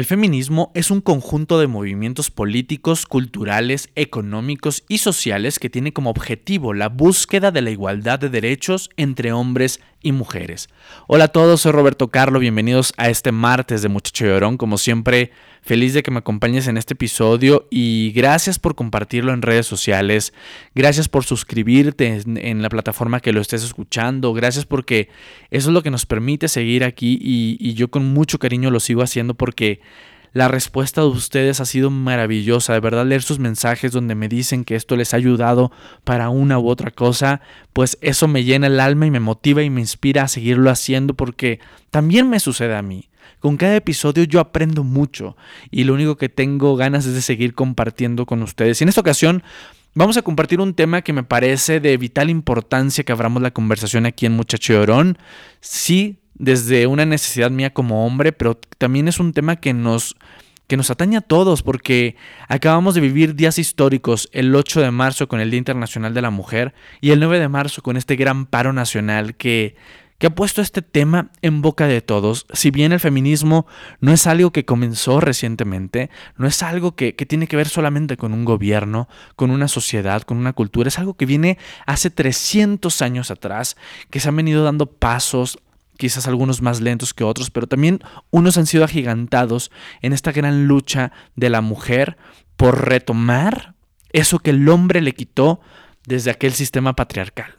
El feminismo es un conjunto de movimientos políticos, culturales, económicos y sociales que tiene como objetivo la búsqueda de la igualdad de derechos entre hombres y mujeres. Hola a todos, soy Roberto Carlo, bienvenidos a este martes de Muchacho Llorón. Como siempre, feliz de que me acompañes en este episodio y gracias por compartirlo en redes sociales, gracias por suscribirte en, la plataforma que lo estés escuchando, gracias porque eso es lo que nos permite seguir aquí y, y yo con mucho cariño lo sigo haciendo porque la respuesta de ustedes ha sido maravillosa. De verdad, leer sus mensajes donde me dicen que esto les ha ayudado para una u otra cosa, pues eso me llena el alma y me motiva y me inspira a seguirlo haciendo porque también me sucede a mí. Con cada episodio yo aprendo mucho y lo único que tengo ganas es de seguir compartiendo con ustedes. Y en esta ocasión vamos a compartir un tema que me parece de vital importancia que abramos la conversación aquí en Muchacho Llorón. Sí, desde una necesidad mía como hombre, pero también es un tema que nos que nos atañe a todos porque acabamos de vivir días históricos, el 8 de marzo con el Día Internacional de la Mujer y el 9 de marzo con este gran paro nacional que que ha puesto este tema en boca de todos. Si bien el feminismo no es algo que comenzó recientemente, no es algo que, que, tiene que ver solamente con un gobierno, con una sociedad, con una cultura, es algo que viene hace 300 años atrás, que se han venido dando pasos quizás algunos más lentos que otros, pero también unos han sido agigantados en esta gran lucha de la mujer por retomar eso que el hombre le quitó desde aquel sistema patriarcal.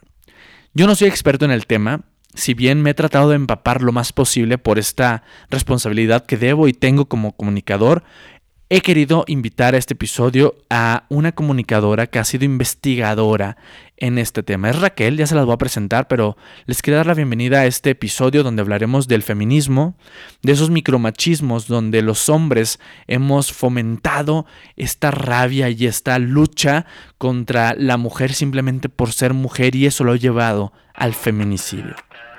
Yo no soy experto en el tema, si bien me he tratado de empapar lo más posible por esta responsabilidad que debo y tengo como comunicador, he querido invitar a este episodio a una comunicadora que ha sido investigadora en este tema. Es Raquel, ya se las voy a presentar, pero les quiero dar la bienvenida a este episodio donde hablaremos del feminismo, de esos micromachismos donde los hombres hemos fomentado esta rabia y esta lucha contra la mujer simplemente por ser mujer y eso lo ha llevado al feminicidio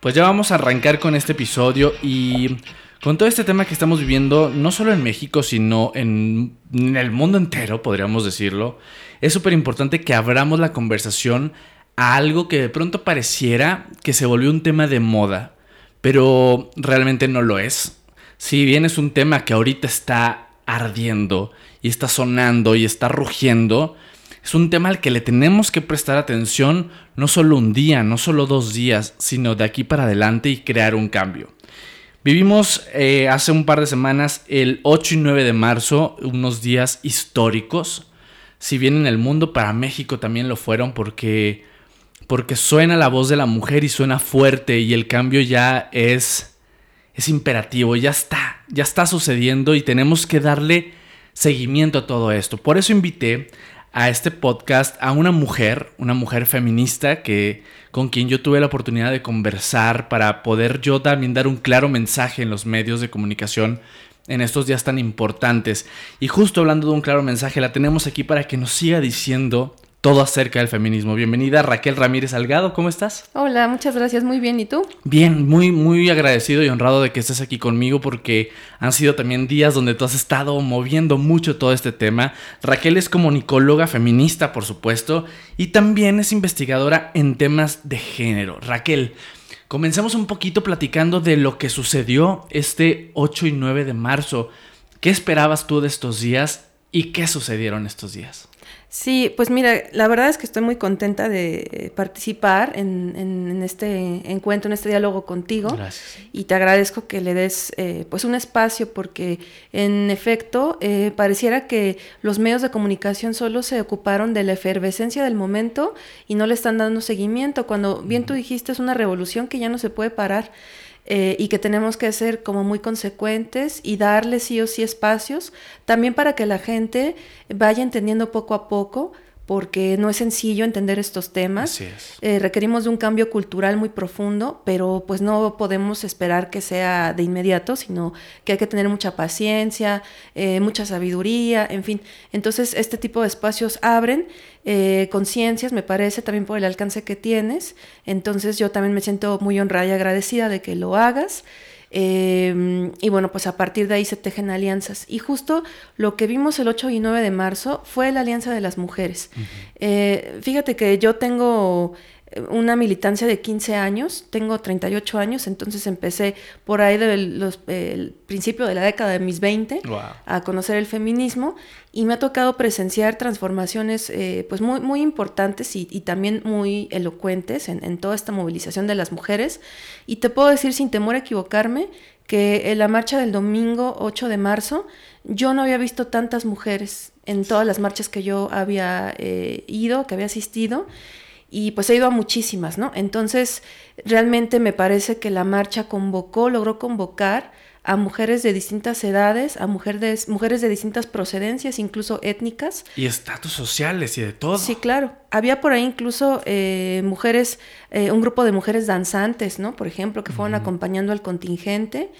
Pues ya vamos a arrancar con este episodio y con todo este tema que estamos viviendo, no solo en México, sino en, el mundo entero, podríamos decirlo, es súper importante que abramos la conversación a algo que de pronto pareciera que se volvió un tema de moda, pero realmente no lo es. Si bien es un tema que ahorita está ardiendo y está sonando y está rugiendo, es un tema al que le tenemos que prestar atención no solo un día, no solo dos días, sino de aquí para adelante y crear un cambio. Vivimos eh, hace un par de semanas el 8 y 9 de marzo, unos días históricos. Si bien en el mundo, para México también lo fueron porque, porque suena la voz de la mujer y suena fuerte y el cambio ya es, es imperativo, ya está, ya está sucediendo y tenemos que darle seguimiento a todo esto. Por eso invité a este podcast a una mujer, una mujer feminista que con quien yo tuve la oportunidad de conversar para poder yo también dar un claro mensaje en los medios de comunicación en estos días tan importantes. Y justo hablando de un claro mensaje, la tenemos aquí para que nos siga diciendo todo acerca del feminismo. Bienvenida Raquel Ramírez Salgado, ¿cómo estás? Hola, muchas gracias, muy bien, ¿y tú? Bien, muy, muy agradecido y honrado de que estés aquí conmigo porque han sido también días donde tú has estado moviendo mucho todo este tema. Raquel es comunicóloga feminista, por supuesto, y también es investigadora en temas de género. Raquel, comencemos un poquito platicando de lo que sucedió este 8 y 9 de marzo. ¿Qué esperabas tú de estos días y qué sucedieron estos días? Sí, pues mira, la verdad es que estoy muy contenta de participar en, este encuentro, en este diálogo contigo. Gracias. Y te agradezco que le des eh, pues un espacio porque en efecto eh, pareciera que los medios de comunicación solo se ocuparon de la efervescencia del momento y no le están dando seguimiento. Cuando bien tú dijiste es una revolución que ya no se puede parar. Eh, y que tenemos que ser como muy consecuentes y darle sí o sí espacios, también para que la gente vaya entendiendo poco a poco porque no es sencillo entender estos temas. Eh, requerimos de un cambio cultural muy profundo, pero pues no podemos esperar que sea de inmediato, sino que hay que tener mucha paciencia, eh, mucha sabiduría, en fin. Entonces, este tipo de espacios abren eh, conciencias, me parece, también por el alcance que tienes. Entonces, yo también me siento muy honrada y agradecida de que lo hagas. Em, y bueno, pues a partir de ahí se tejen alianzas. Y justo lo que vimos el 8 y 9 de marzo fue la Alianza de las Mujeres. Eh, fíjate que yo tengo una militancia de 15 años, tengo 38 años, entonces empecé por ahí del principio de la década de mis 20 a conocer el feminismo y me ha tocado presenciar transformaciones eh, pues muy, muy importantes y, también muy elocuentes en, toda esta movilización de las mujeres. Y te puedo decir sin temor a equivocarme que en la marcha del domingo 8 de marzo yo no había visto tantas mujeres en todas las marchas que yo había eh, ido, que había asistido y pues he ido a muchísimas, ¿no? Entonces, realmente me parece que la marcha convocó, logró convocar a mujeres de distintas edades, a mujeres, mujeres de distintas procedencias, incluso étnicas. Y estatus sociales y de todo. Sí, claro. Había por ahí incluso eh, mujeres, eh, un grupo de mujeres danzantes, ¿no? Por ejemplo, que fueron acompañando al contingente.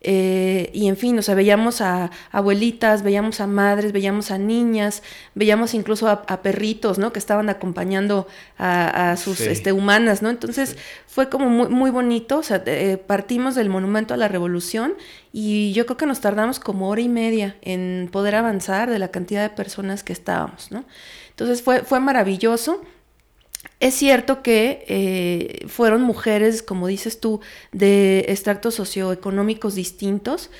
Eh, y en fin, o sea, veíamos a abuelitas, veíamos a madres, veíamos a niñas, veíamos incluso a, perritos, ¿no? Que estaban acompañando a, sus este, humanas, ¿no? Entonces fue como muy, muy bonito, o sea, eh, partimos del monumento a la revolución y yo creo que nos tardamos como hora y media en poder avanzar de la cantidad de personas que estábamos, ¿no? Entonces fue, fue maravilloso. Es cierto que eh, fueron mujeres, como dices tú, de estratos socioeconómicos distintos.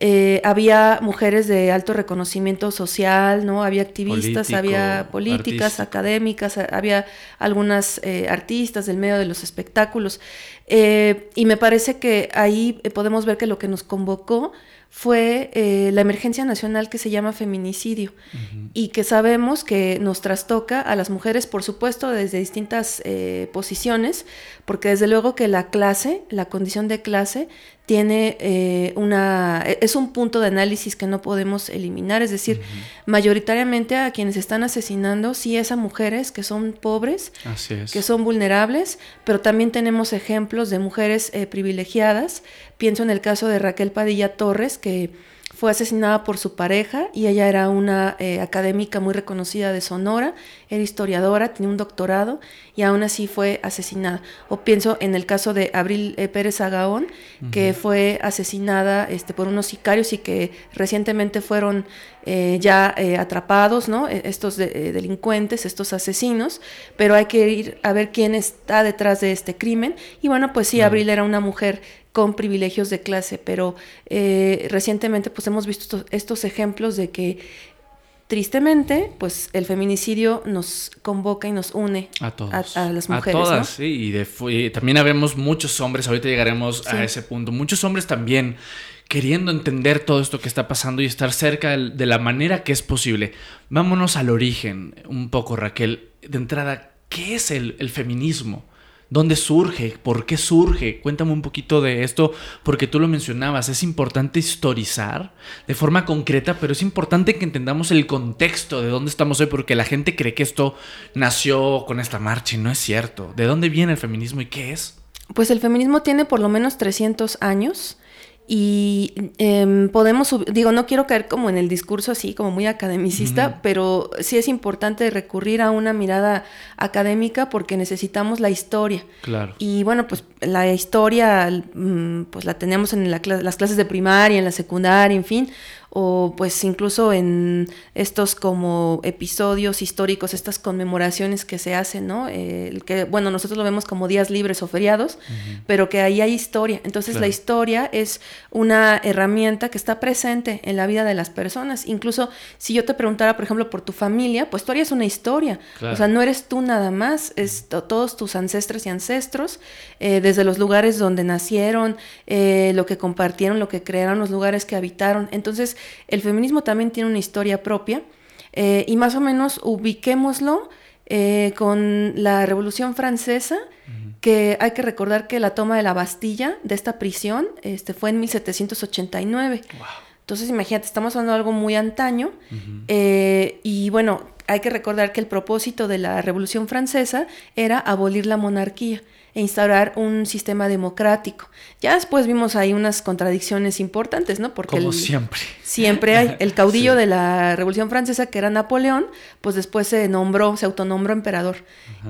Eh, había mujeres de alto reconocimiento social, ¿no? Había activistas, había políticas, académicas, había algunas eh, artistas del medio de los espectáculos. y me parece que ahí podemos ver que lo que nos convocó fue eh, la emergencia nacional que se llama feminicidio. Y que sabemos que nos trastoca a las mujeres, por supuesto, desde distintas eh, posiciones, porque desde luego que la clase, la condición de clase, tiene eh, una, e, es un punto de análisis que no podemos eliminar, es decir, mayoritariamente a quienes están asesinando sí es a mujeres que son pobres, que son vulnerables, pero también tenemos ejemplos de mujeres privilegiadas, pienso en el caso de Raquel Padilla Torres, que fue asesinada por su pareja y ella era una eh, académica muy reconocida de Sonora, era historiadora, tenía un doctorado y aún así fue asesinada. O pienso en el caso de Abril eh, Pérez Agaón, que fue asesinada este, por unos sicarios y que recientemente fueron eh, ya atrapados, ¿no? E, estos delincuentes, estos asesinos, pero hay que ir a ver quién está detrás de este crimen. Y bueno, pues sí, Abril era una mujer con privilegios de clase, pero eh, recientemente pues hemos visto estos, ejemplos de que tristemente, pues el feminicidio nos convoca y nos une a, todos. a, las mujeres. A todas, sí. Y, también habemos muchos hombres, ahorita llegaremos a ese punto, muchos hombres también queriendo entender todo esto que está pasando y estar cerca de la manera que es posible. Vámonos al origen un poco, Raquel. De entrada, ¿qué es el, el feminismo? ¿Dónde surge? ¿Por qué surge? Cuéntame un poquito de esto, porque tú lo mencionabas, es importante historizar de forma concreta, pero es importante que entendamos el contexto de dónde estamos hoy, porque la gente cree que esto nació con esta marcha y no es cierto. ¿De dónde viene el feminismo y qué es? Pues el feminismo tiene por lo menos 300 años y em, podemos, digo, no quiero caer como en el discurso así, como muy academicista, pero sí es importante recurrir a una mirada académica porque necesitamos la historia. Claro. Y bueno, pues la historia, mm, pues la tenemos en las clases de primaria, en la secundaria, en fin, o pues incluso en estos como episodios históricos, estas conmemoraciones que se hacen, ¿no? Eh, que, bueno, nosotros lo vemos como días libres o feriados, pero que ahí hay historia. Entonces la historia es una herramienta que está presente en la vida de las personas. Incluso si yo te preguntara, por ejemplo, por tu familia, pues tú harías una historia. O sea, no eres tú nada más, es todos tus ancestros y ancestros, eh, desde los lugares donde nacieron, eh, lo que compartieron, lo que crearon, los lugares que habitaron. Entonces, el feminismo también tiene una historia propia eh, y más o menos ubiquémoslo eh, con la Revolución Francesa, que hay que recordar que la toma de la Bastilla, de esta prisión, este, fue en 1789. Entonces, imagínate, estamos hablando de algo muy antaño. Eh, y bueno, hay que recordar que el propósito de la Revolución Francesa era abolir la monarquía e instaurar un sistema democrático. Ya después vimos ahí unas contradicciones importantes, ¿no? Porque Como siempre. Siempre hay. El caudillo de la Revolución Francesa, que era Napoleón, pues después se nombró, se autonombró emperador.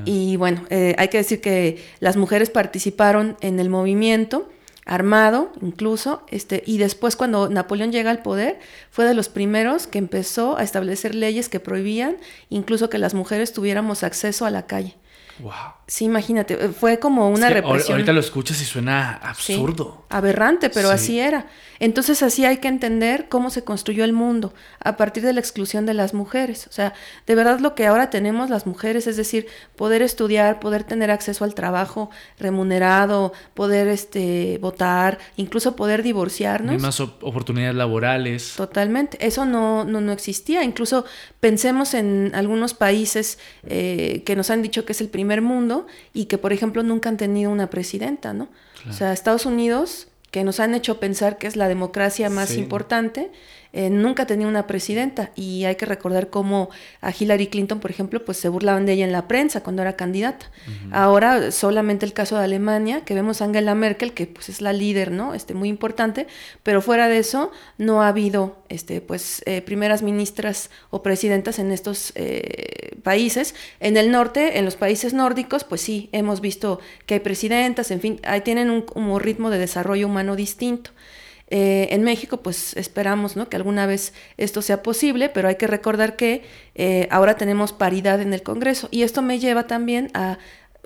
Y bueno, eh, hay que decir que las mujeres participaron en el movimiento armado incluso, este, y después cuando Napoleón llega al poder, fue de los primeros que empezó a establecer leyes que prohibían incluso que las mujeres tuviéramos acceso a la calle. Wow. Sí, imagínate, eh, fue como una represión. Ahorita lo escuchas y suena absurdo. aberrante, pero así era. Entonces así hay que entender cómo se construyó el mundo a partir de la exclusión de las mujeres. O sea, de verdad lo que ahora tenemos las mujeres, es decir, poder estudiar, poder tener acceso al trabajo remunerado, poder este, votar, incluso poder divorciarnos. más oportunidades laborales. Totalmente. Eso no, no, no existía. Incluso pensemos en algunos países eh, que nos han dicho que es el primer mundo y que, por ejemplo, nunca han tenido una presidenta, ¿no? O sea, Estados Unidos, que nos han hecho pensar que es la democracia más importante, eh, nunca tenía una presidenta y hay que recordar cómo a Hillary Clinton, por ejemplo, pues se burlaban de ella en la prensa cuando era candidata. Ahora solamente el caso de Alemania, que vemos a Angela Merkel, que pues es la líder, ¿no? Este, muy importante, pero fuera de eso no ha habido, este, pues, eh, primeras ministras o presidentas en estos eh, países. En el norte, en los países nórdicos, pues sí, hemos visto que hay presidentas, en fin, ahí tienen un, un ritmo de desarrollo humano distinto. Eh, en México, pues esperamos ¿no? que alguna vez esto sea posible, pero hay que recordar que eh, ahora tenemos paridad en el Congreso y esto me lleva también a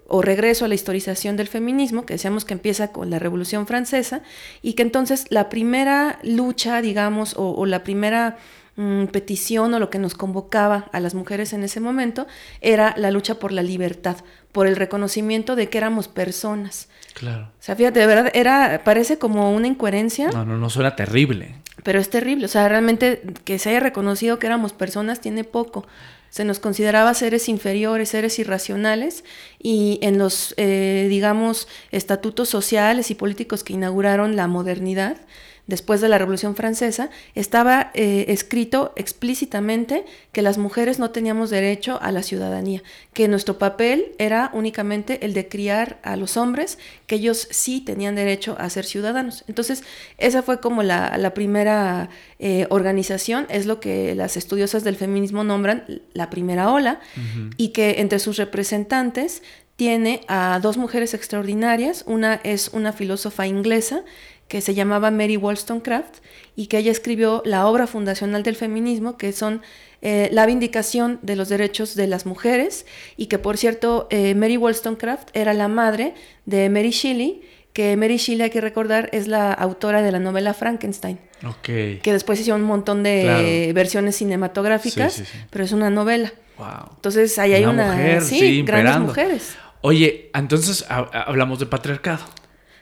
o regreso a la historización del feminismo, que decíamos que empieza con la Revolución Francesa, y que entonces la primera lucha, digamos, o la primera Mm, petición o lo que nos convocaba a las mujeres en ese momento era la lucha por la libertad, por el reconocimiento de que éramos personas. Claro. O sea, fíjate, de verdad, era, parece como una incoherencia. No, no, no suena terrible. Pero es terrible. O sea, realmente que se haya reconocido que éramos personas tiene poco. Se nos consideraba seres inferiores, seres irracionales, y en los, eh, digamos, estatutos sociales y políticos que inauguraron la modernidad, después de la Revolución Francesa, estaba eh, escrito explícitamente que las mujeres no teníamos derecho a la ciudadanía, que nuestro papel era únicamente el de criar a los hombres, que ellos sí tenían derecho a ser ciudadanos. Entonces, esa fue como la, primera eh, organización, es lo que las estudiosas del feminismo nombran la primera ola, y que entre sus representantes tiene a dos mujeres extraordinarias, una es una filósofa inglesa, que se llamaba Mary Wollstonecraft y que ella escribió la obra fundacional del feminismo, que son eh, la vindicación de los derechos de las mujeres y que por cierto eh, Mary Wollstonecraft era la madre de Mary Shelley, que Mary Shelley hay que recordar es la autora de la novela Frankenstein. Okay. Que después hizo un montón de versiones cinematográficas, pero es una novela. Wow. Entonces ahí hay una sí, grandes mujeres. Oye, entonces hablamos de patriarcado.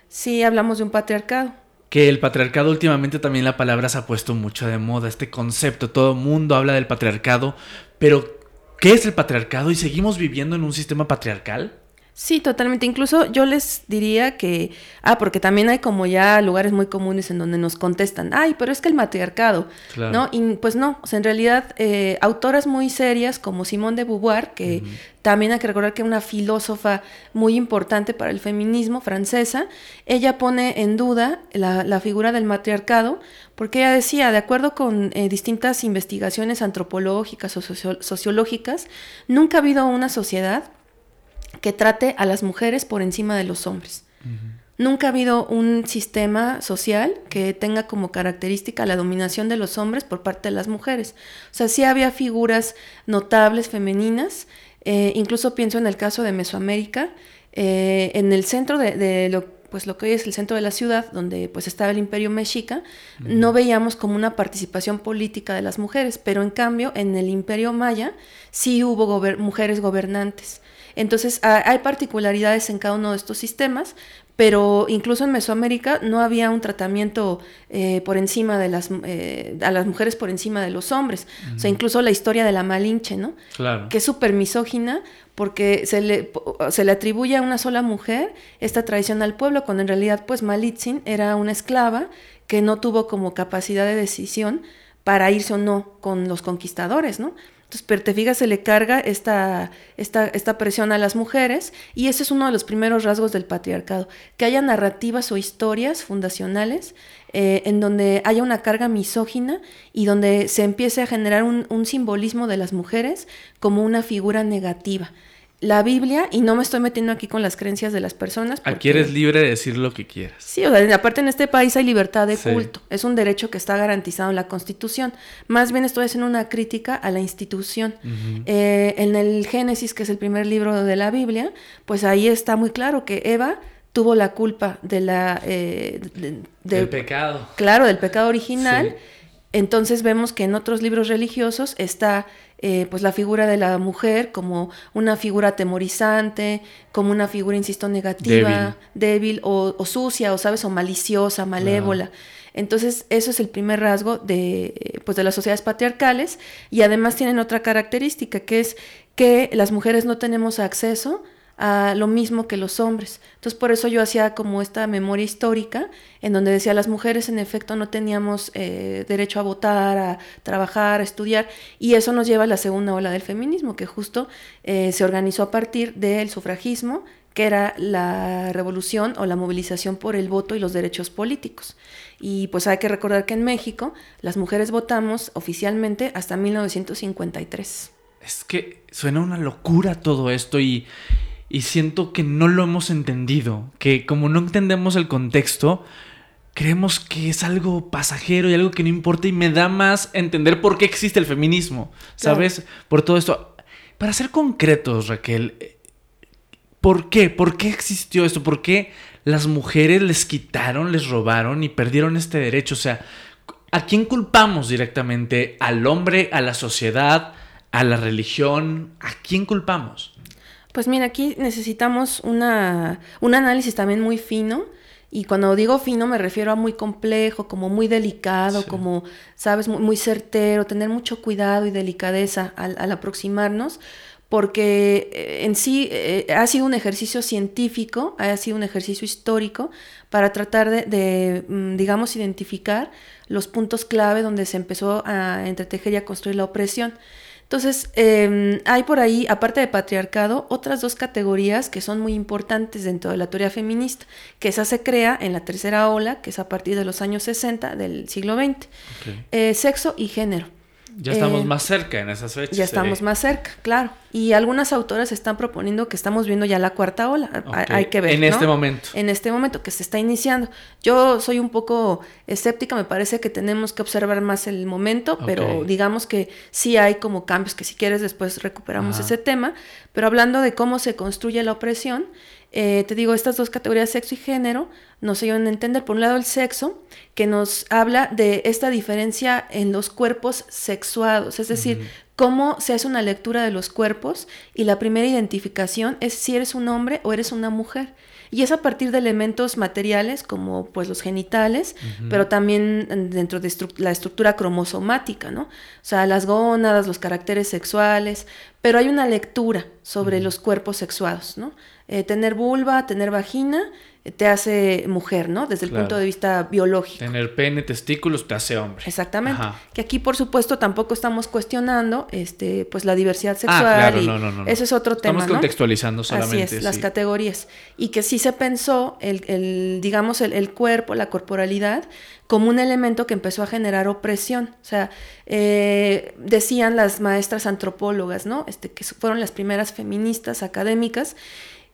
Sí, hablamos de un patriarcado que el patriarcado últimamente también la palabra se ha puesto mucho de moda, este concepto, todo el mundo habla del patriarcado, pero ¿qué es el patriarcado y seguimos viviendo en un sistema patriarcal? Sí, totalmente. Incluso yo les diría que, ah, porque también hay como ya lugares muy comunes en donde nos contestan, ay, pero es que el matriarcado, ¿no? Y pues no, o sea, en realidad eh, autoras muy serias como Simone de Beauvoir, que también hay que recordar que es una filósofa muy importante para el feminismo francesa, ella pone en duda la, figura del matriarcado, porque ella decía, de acuerdo con eh, distintas investigaciones antropológicas o sociológicas, nunca ha habido una sociedad que trate a las mujeres por encima de los hombres. Nunca ha habido un sistema social que tenga como característica la dominación de los hombres por parte de las mujeres. O sea, sí había figuras notables femeninas, eh, incluso pienso en el caso de Mesoamérica, eh, en el centro de, lo pues lo que hoy es el centro de la ciudad, donde pues estaba el imperio mexica, no veíamos como una participación política de las mujeres, pero en cambio en el imperio maya sí hubo mujeres gobernantes. Entonces hay particularidades en cada uno de estos sistemas, pero incluso en Mesoamérica no había un tratamiento eh, por encima de las, eh, a las mujeres por encima de los hombres. O sea, incluso la historia de la Malinche, ¿no? Claro. Que es súper misógina porque se le, se le atribuye a una sola mujer esta traición al pueblo, cuando en realidad, pues, Malitzin era una esclava que no tuvo como capacidad de decisión para irse o no con los conquistadores, ¿no? Entonces, pero se le carga esta, esta, esta, presión a las mujeres y ese es uno de los primeros rasgos del patriarcado, que haya narrativas o historias fundacionales eh, en donde haya una carga misógina y donde se empiece a generar un, un simbolismo de las mujeres como una figura negativa la Biblia, y no me estoy metiendo aquí con las creencias de las personas. Aquí eres libre de decir lo que quieras. Sí, o sea, aparte en este país hay libertad de culto. Es un derecho que está garantizado en la Constitución. Más bien estoy haciendo una crítica a la institución. Eh, en el Génesis, que es el primer libro de la Biblia, pues ahí está muy claro que Eva tuvo la culpa de la... Eh, del pecado. Claro, del pecado original. Entonces vemos que en otros libros religiosos está eh, pues la figura de la mujer como una figura atemorizante, como una figura, insisto, negativa, débil, o, sucia, o sabes, o maliciosa, malévola. Entonces, eso es el primer rasgo de, pues, de las sociedades patriarcales y además tienen otra característica, que es que las mujeres no tenemos acceso a lo mismo que los hombres. Entonces por eso yo hacía como esta memoria histórica en donde decía las mujeres en efecto no teníamos eh, derecho a votar, a trabajar, a estudiar y eso nos lleva a la segunda ola del feminismo que justo eh, se organizó a partir del sufragismo que era la revolución o la movilización por el voto y los derechos políticos. Y pues hay que recordar que en México las mujeres votamos oficialmente hasta 1953. Es que suena una locura todo esto y, y siento que no lo hemos entendido, que como no entendemos el contexto, creemos que es algo pasajero y algo que no importa y me da más entender por qué existe el feminismo, ¿sabes? Por todo esto. Para ser concretos, Raquel, ¿por qué? ¿Por qué existió esto? ¿Por qué las mujeres les quitaron, les robaron y perdieron este derecho? O sea, ¿a quién culpamos directamente? ¿Al hombre, a la sociedad, a la religión? ¿A quién culpamos? Pues mira, aquí necesitamos una, un análisis también muy fino. Y cuando digo fino me refiero a muy complejo, como muy delicado, como, sabes, muy, certero, tener mucho cuidado y delicadeza al, aproximarnos, porque eh, en sí eh, ha sido un ejercicio científico, ha sido un ejercicio histórico para tratar de, de, mm, digamos, identificar los puntos clave donde se empezó a entretejer y a construir la opresión. Entonces, em, hay por ahí, aparte de patriarcado, otras dos categorías que son muy importantes dentro de la teoría feminista, que esa se crea en la tercera ola, que es a partir de los años 60 del siglo XX. Eh, sexo y género. Ya estamos eh, más cerca en esas fechas. Ya estamos más cerca, claro. Y algunas autoras están proponiendo que estamos viendo ya la cuarta ola. Hay que ver. En este momento. En este momento que se está iniciando. Yo soy un poco escéptica, me parece que tenemos que observar más el momento, pero digamos que sí hay como cambios que si quieres después recuperamos ese tema. Pero hablando de cómo se construye la opresión, eh, te digo, estas dos categorías, sexo y género, nos ayudan a entender, por un lado, el sexo, que nos habla de esta diferencia en los cuerpos sexuados, es decir, cómo se hace una lectura de los cuerpos y la primera identificación es si eres un hombre o eres una mujer. Y es a partir de elementos materiales como pues los genitales, pero también dentro de la estructura cromosomática, ¿no? O sea, las gónadas, los caracteres sexuales, pero hay una lectura sobre los cuerpos sexuados, ¿no? Eh, tener vulva, tener vagina, eh, te hace mujer, ¿no? Desde el punto de vista biológico. Tener pene, testículos, te hace hombre. Exactamente. Que aquí, por supuesto, tampoco estamos cuestionando este, pues, la diversidad ah, sexual. Ah, claro, no, no, no. Ese es otro tema. Estamos contextualizando solamente. Así es, las categorías. Y que sí se pensó, el, el digamos, el, el, cuerpo, la corporalidad, como un elemento que empezó a generar opresión. O sea, eh, decían las maestras antropólogas, ¿no? Este, que fueron las primeras feministas académicas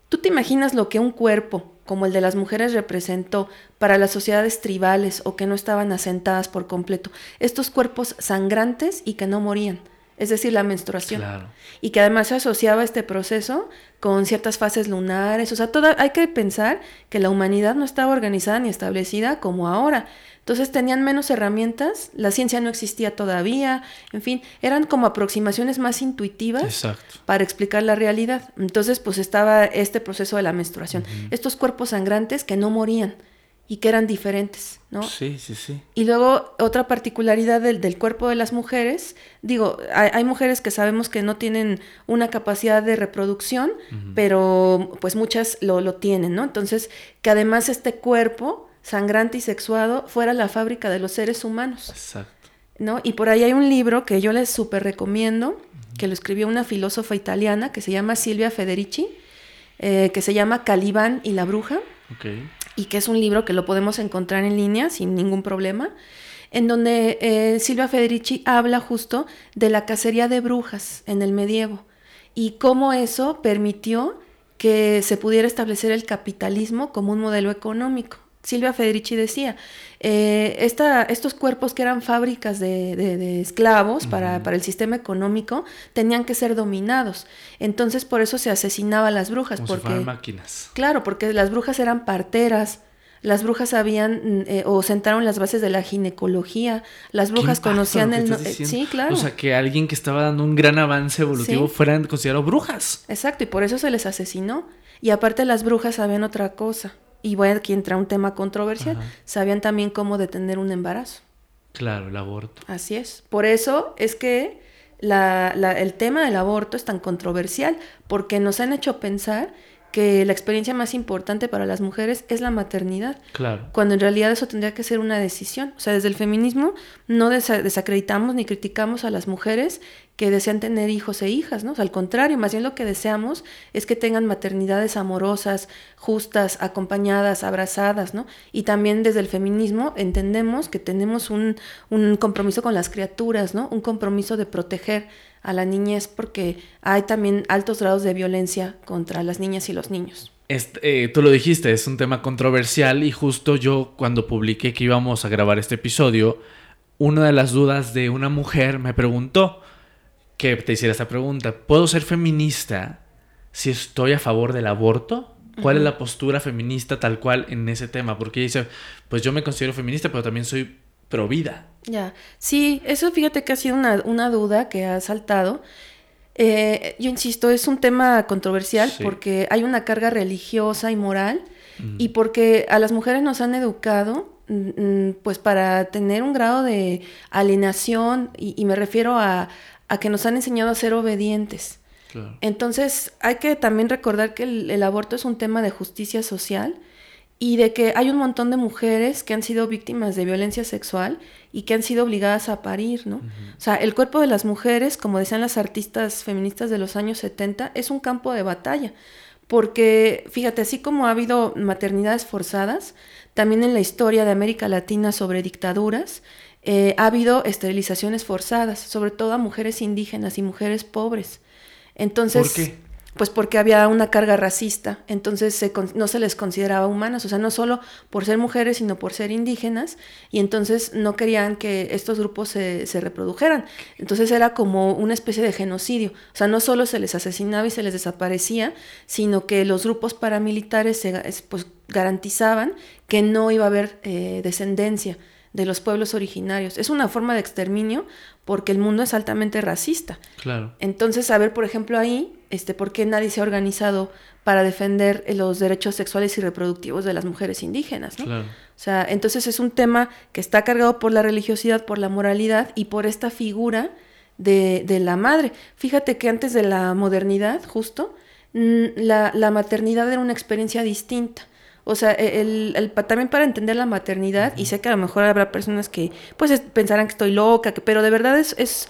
¿Tú te imaginas lo que un cuerpo como el de las mujeres representó para las sociedades tribales o que no estaban asentadas por completo? Estos cuerpos sangrantes y que no morían, es decir, la menstruación. Y que además se asociaba este proceso con ciertas fases lunares. O sea, hay que pensar que la humanidad no estaba organizada ni establecida como ahora. Entonces tenían menos herramientas, la ciencia no existía todavía, en fin, eran como aproximaciones más intuitivas para explicar la realidad. Entonces pues estaba este proceso de la menstruación, estos cuerpos sangrantes que no morían y que eran diferentes, ¿no? Sí, sí, sí. Y luego otra particularidad del, cuerpo de las mujeres, digo, hay, mujeres que sabemos que no tienen una capacidad de reproducción, pero pues muchas lo, lo tienen, ¿no? Entonces, que además este cuerpo sangrante y sexuado fuera la fábrica de los seres humanos. Exacto. ¿no? Y por ahí hay un libro que yo les súper recomiendo, que lo escribió una filósofa italiana que se llama Silvia Federici, eh, que se llama Calibán y la bruja, y que es un libro que lo podemos encontrar en línea sin ningún problema, en donde eh, Silvia Federici habla justo de la cacería de brujas en el medievo y cómo eso permitió que se pudiera establecer el capitalismo como un modelo económico. Silvia Federici decía, eh, estos cuerpos que eran fábricas de, esclavos para, el sistema económico tenían que ser dominados. Entonces por eso se asesinaba a las brujas. porque, máquinas. Claro, porque las brujas eran parteras. Las brujas habían eh, o sentaron las bases de la ginecología. Las brujas conocían el. sí, claro. O sea, que alguien que estaba dando un gran avance evolutivo fueran considerados brujas. Exacto, y por eso se les asesinó. Y aparte, las brujas sabían otra cosa y voy aquí entra un tema controversial, sabían también cómo detener un embarazo. Claro, el aborto. Así es. Por eso es que el tema del aborto es tan controversial, porque nos han hecho pensar que la experiencia más importante para las mujeres es la maternidad. Claro. Cuando en realidad eso tendría que ser una decisión. O sea, desde el feminismo no desacreditamos ni criticamos a las mujeres que desean tener hijos e hijas, ¿no? O sea, al contrario, más bien lo que deseamos es que tengan maternidades amorosas, justas, acompañadas, abrazadas, ¿no? Y también desde el feminismo entendemos que tenemos un, un compromiso con las criaturas, ¿no? Un compromiso de proteger a la niñez porque hay también altos grados de violencia contra las niñas y los niños. Eh, tú lo dijiste, es un tema controversial y justo yo cuando publiqué que íbamos a grabar este episodio, una de las dudas de una mujer me preguntó que te hiciera esta pregunta, ¿puedo ser feminista si estoy a favor del aborto? ¿Cuál es la postura feminista tal cual en ese tema? Porque dice, pues yo me considero feminista, pero también soy pro vida. Ya, sí, eso fíjate que ha sido una, duda que ha saltado. Eh, yo insisto, es un tema controversial porque hay una carga religiosa y moral y porque a las mujeres nos han educado mm, mm, pues para tener un grado de alienación y, me refiero a, que nos han enseñado a ser obedientes. Entonces hay que también recordar que el aborto es un tema de justicia social y de que hay un montón de mujeres que han sido víctimas de violencia sexual y que han sido obligadas a parir, ¿no? O sea, el cuerpo de las mujeres, como decían las artistas feministas de los años 70, es un campo de batalla, porque fíjate, así como ha habido maternidades forzadas, también en la historia de América Latina sobre dictaduras, eh, ha habido esterilizaciones forzadas, sobre todo a mujeres indígenas y mujeres pobres. Entonces, ¿Por qué? Pues porque había una carga racista, entonces no se les consideraba humanas, o sea, no solo por ser mujeres, sino por ser indígenas, y entonces no querían que estos grupos se, se reprodujeran. Entonces era como una especie de genocidio, o sea, no solo se les asesinaba y se les desaparecía, sino que los grupos paramilitares pues, garantizaban que no iba a haber eh, descendencia de los pueblos originarios. Es una forma de exterminio porque el mundo es altamente racista. Claro. Entonces, a ver, por ejemplo, ahí, este, ¿por qué nadie se ha organizado para defender los derechos sexuales y reproductivos de las mujeres indígenas? Claro. O sea, entonces es un tema que está cargado por la religiosidad, por la moralidad y por esta figura de, de la madre. Fíjate que antes de la modernidad, justo, la, la maternidad era una experiencia distinta. O sea, e, el, también para entender la maternidad, y sé que a lo mejor habrá personas que pues pensarán que estoy loca, que, pero de verdad es, es,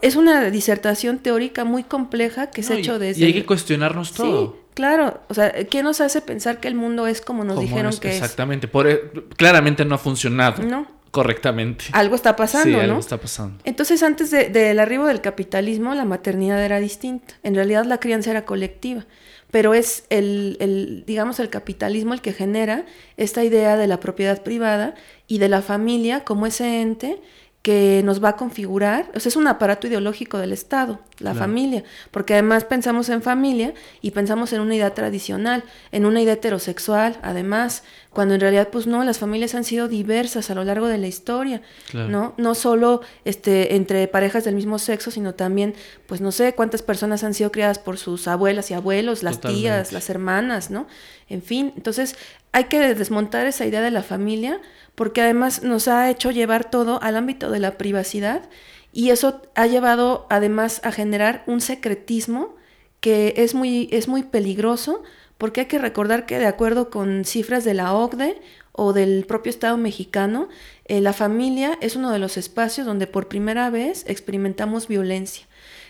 es una disertación teórica muy compleja que se ha hecho desde... Y hay que cuestionarnos todo. Sí, claro. O sea, ¿qué nos hace pensar que el mundo es como nos dijeron que exactamente. es? Exactamente. Claramente no ha funcionado. No. Correctamente. Algo está pasando, sí, algo está pasando. Entonces, antes del arribo del capitalismo, la maternidad era distinta. En realidad, la crianza era colectiva pero es el, el, digamos, el capitalismo el que genera esta idea de la propiedad privada y de la familia como ese ente que nos va a configurar, o sea, es un aparato ideológico del Estado, la familia, porque además pensamos en familia y pensamos en una idea tradicional, en una idea heterosexual, además, cuando en realidad pues no, las familias han sido diversas a lo largo de la historia, ¿no? No solo este, entre parejas del mismo sexo, sino también, pues no sé cuántas personas han sido criadas por sus abuelas y abuelos, las tías, las hermanas, ¿no? En fin, entonces hay que desmontar esa idea de la familia porque además nos ha hecho llevar todo al ámbito de la privacidad y eso ha llevado además a generar un secretismo que es muy, es muy peligroso porque hay que recordar que de acuerdo con cifras de la OCDE o del propio Estado mexicano, eh, la familia es uno de los espacios donde por primera vez experimentamos violencia.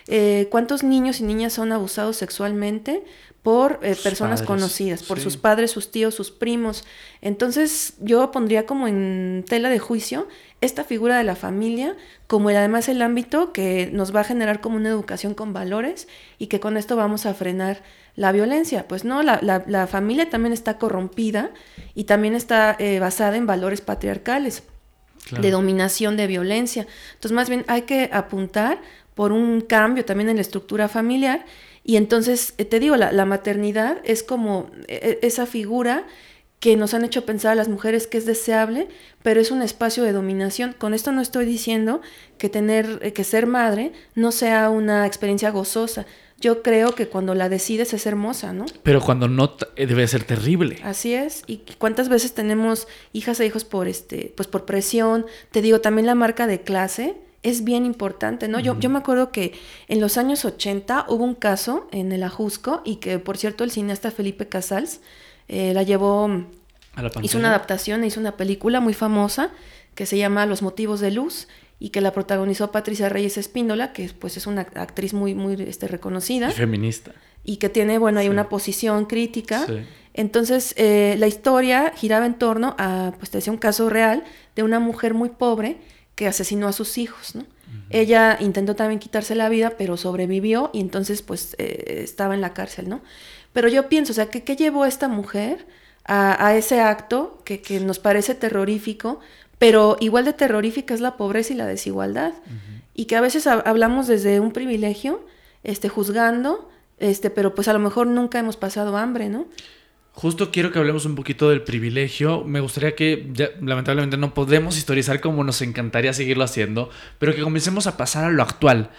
Eh, ¿Cuántos niños y niñas son abusados sexualmente? Por eh, personas conocidas, por sus padres, sus tíos, sus primos. Entonces yo pondría como en tela de juicio esta figura de la familia como además el ámbito que nos va a generar como una educación con valores y que con esto vamos a frenar la violencia. Pues no, la, la, familia también está corrompida y también está eh, basada en valores patriarcales. de dominación, de violencia. Entonces, más bien hay que apuntar por un cambio también en la estructura familiar y entonces, eh, te digo, la, maternidad es como eh, eh, esa figura que nos han hecho pensar a las mujeres que es deseable, pero es un espacio de dominación. Con esto no estoy diciendo que tener, que ser madre no sea una experiencia gozosa. Yo creo que cuando la decides es hermosa, ¿no? Pero cuando no debe ser terrible. Así es. Y cuántas veces tenemos hijas e hijos por este, pues por presión. Te digo, también la marca de clase es bien importante, ¿no? yo, yo me acuerdo que en los años 80 hubo un caso en el Ajusco y que, por cierto, el cineasta Felipe Casals eh, la llevó, hizo una adaptación, hizo una película muy famosa que se llama Los motivos de luz y que la protagonizó Patricia Reyes Espíndola, que pues es una actriz muy, muy este, reconocida. feminista. Y que tiene, bueno, hay una posición crítica. Entonces, eh, la historia giraba en torno a, pues te decía, un caso real de una mujer muy pobre que asesinó a sus hijos, ¿no? Ella intentó también quitarse la vida, pero sobrevivió y entonces pues eh, estaba en la cárcel, ¿no? Pero yo pienso, o sea, ¿qué, llevó a esta mujer a, ese acto que, nos parece terrorífico, pero igual de terrorífica es la pobreza y la desigualdad? Y que a veces hablamos desde un privilegio, este, juzgando, este, pero pues a lo mejor nunca hemos pasado hambre, ¿no? Justo quiero que hablemos un poquito del privilegio. Me gustaría que, lamentablemente no podemos historizar como nos encantaría seguirlo haciendo, pero que comencemos a pasar a lo actual.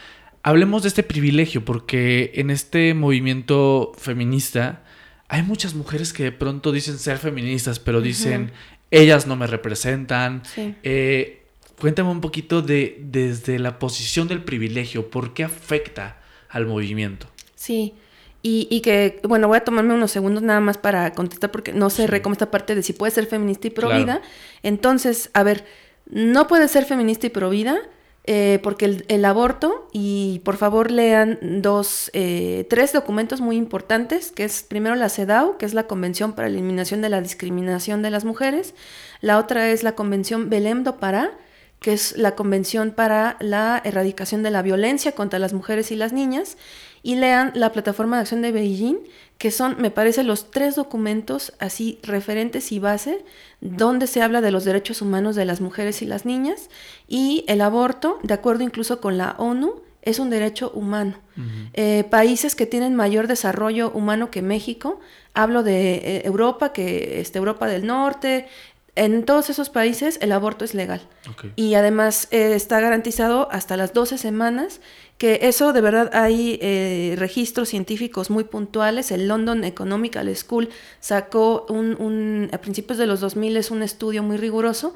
Hablemos de este privilegio, porque en este movimiento feminista hay muchas mujeres que de pronto dicen ser feministas, pero dicen, ellas no me representan. Eh, cuéntame un poquito de desde la posición del privilegio, ¿por qué afecta al movimiento? Sí. Y, que, bueno, voy a tomarme unos segundos nada más para contestar porque no sé sí. cómo esta parte de si puede ser feminista y pro vida. Entonces, a ver, no puede ser feminista y pro vida eh, porque el, aborto, y por favor lean dos, eh, tres documentos muy importantes, que es primero la CEDAW, que es la Convención para la Eliminación de la Discriminación de las Mujeres, la otra es la Convención Belém do Pará, que es la Convención para la Erradicación de la Violencia contra las Mujeres y las Niñas, y lean la plataforma de acción de Beijing, que son, me parece, los tres documentos así referentes y base, donde se habla de los derechos humanos de las mujeres y las niñas, y el aborto, de acuerdo incluso con la ONU, es un derecho humano. Eh, países que tienen mayor desarrollo humano que México, hablo de eh, Europa, que este, Europa del Norte, en todos esos países el aborto es legal. Y además eh, está garantizado hasta las 12 semanas que eso de verdad hay eh, registros científicos muy puntuales. El London Economical School sacó un, a principios de los 2000 es un estudio muy riguroso.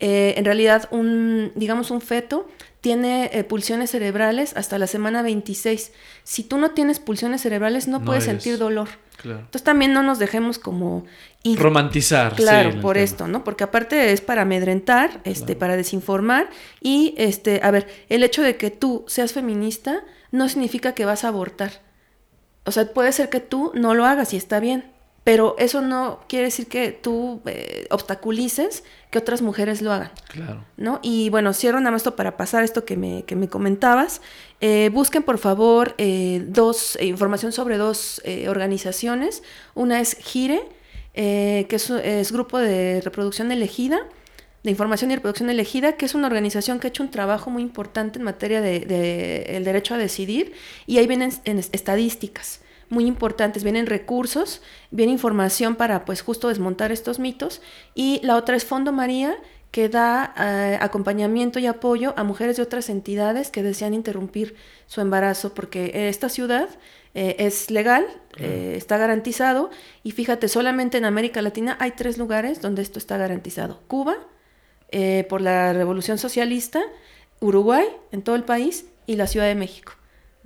Eh, en realidad, un, digamos, un feto tiene eh, pulsiones cerebrales hasta la semana 26. Si tú no tienes pulsiones cerebrales, no, puedes sentir dolor. Entonces también no nos dejemos como... Romantizar. Claro, por esto, ¿no? Porque aparte es para amedrentar, este, para desinformar y, este, a ver, el hecho de que tú seas feminista no significa que vas a abortar. O sea, puede ser que tú no lo hagas y está bien, pero eso no quiere decir que tú eh, obstaculices que otras mujeres lo hagan. Claro. ¿no? Y bueno, cierro nada más esto para pasar esto que me, que me comentabas. Eh, busquen por favor eh, dos, eh, información sobre dos organizaciones. Una es GIRE, que es, Grupo de Reproducción Elegida, de Información y Reproducción Elegida, que es una organización que ha hecho un trabajo muy importante en materia de, el derecho a decidir, y ahí vienen en estadísticas muy importantes. Vienen recursos, viene información para pues justo desmontar estos mitos. Y la otra es Fondo María, que da eh, acompañamiento y apoyo a mujeres de otras entidades que desean interrumpir su embarazo, porque esta ciudad eh, es legal, eh, está garantizado, y fíjate, solamente en América Latina hay tres lugares donde esto está garantizado. Cuba, por la Revolución Socialista, Uruguay, en todo el país, y la Ciudad de México.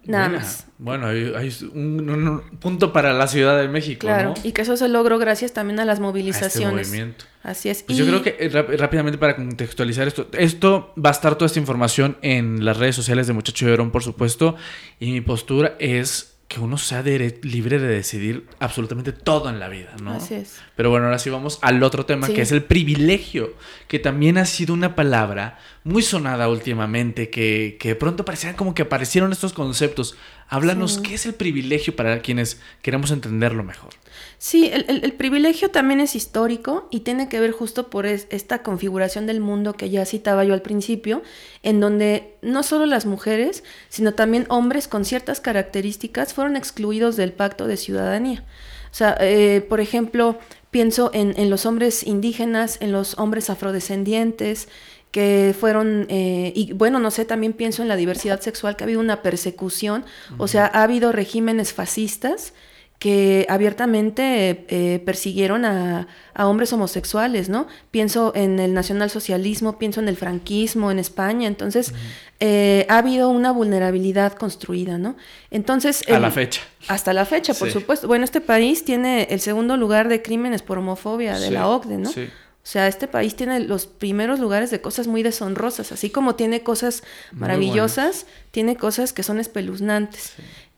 Nada más. Bueno, hay, un, punto para la Ciudad de México. Claro, y que eso se logró gracias también a las este movilizaciones. movimiento. Así es. Pues yo creo que eh, rápidamente para contextualizar esto, esto va a estar toda esta información en las redes sociales de Muchacho Llorón, por supuesto, y mi postura es que uno sea libre de decidir absolutamente todo en la vida, ¿no? Así es. Pero bueno, ahora sí vamos al otro tema, que es el privilegio, que también ha sido una palabra muy sonada últimamente, que, que de pronto parecían como que aparecieron estos conceptos. Háblanos, ¿qué es el privilegio para quienes queremos entenderlo mejor? Sí, el, privilegio también es histórico y tiene que ver justo por esta configuración del mundo que ya citaba yo al principio, en donde no solo las mujeres, sino también hombres con ciertas características fueron excluidos del pacto de ciudadanía. O sea, eh, por ejemplo, pienso en, en, los hombres indígenas, en los hombres afrodescendientes, que fueron, eh, y bueno, no sé, también pienso en la diversidad sexual, que ha habido una persecución, o sea, ha habido regímenes fascistas que abiertamente eh, persiguieron a, hombres homosexuales, ¿no? Pienso en el nacionalsocialismo, pienso en el franquismo en España, entonces eh, ha habido una vulnerabilidad construida, ¿no? Entonces... a la fecha. Hasta la fecha, por supuesto. Bueno, este país tiene el segundo lugar de crímenes por homofobia de la OCDE, ¿no? Sí. O sea, este país tiene los primeros lugares de cosas muy deshonrosas, así como tiene cosas maravillosas, tiene cosas que son espeluznantes.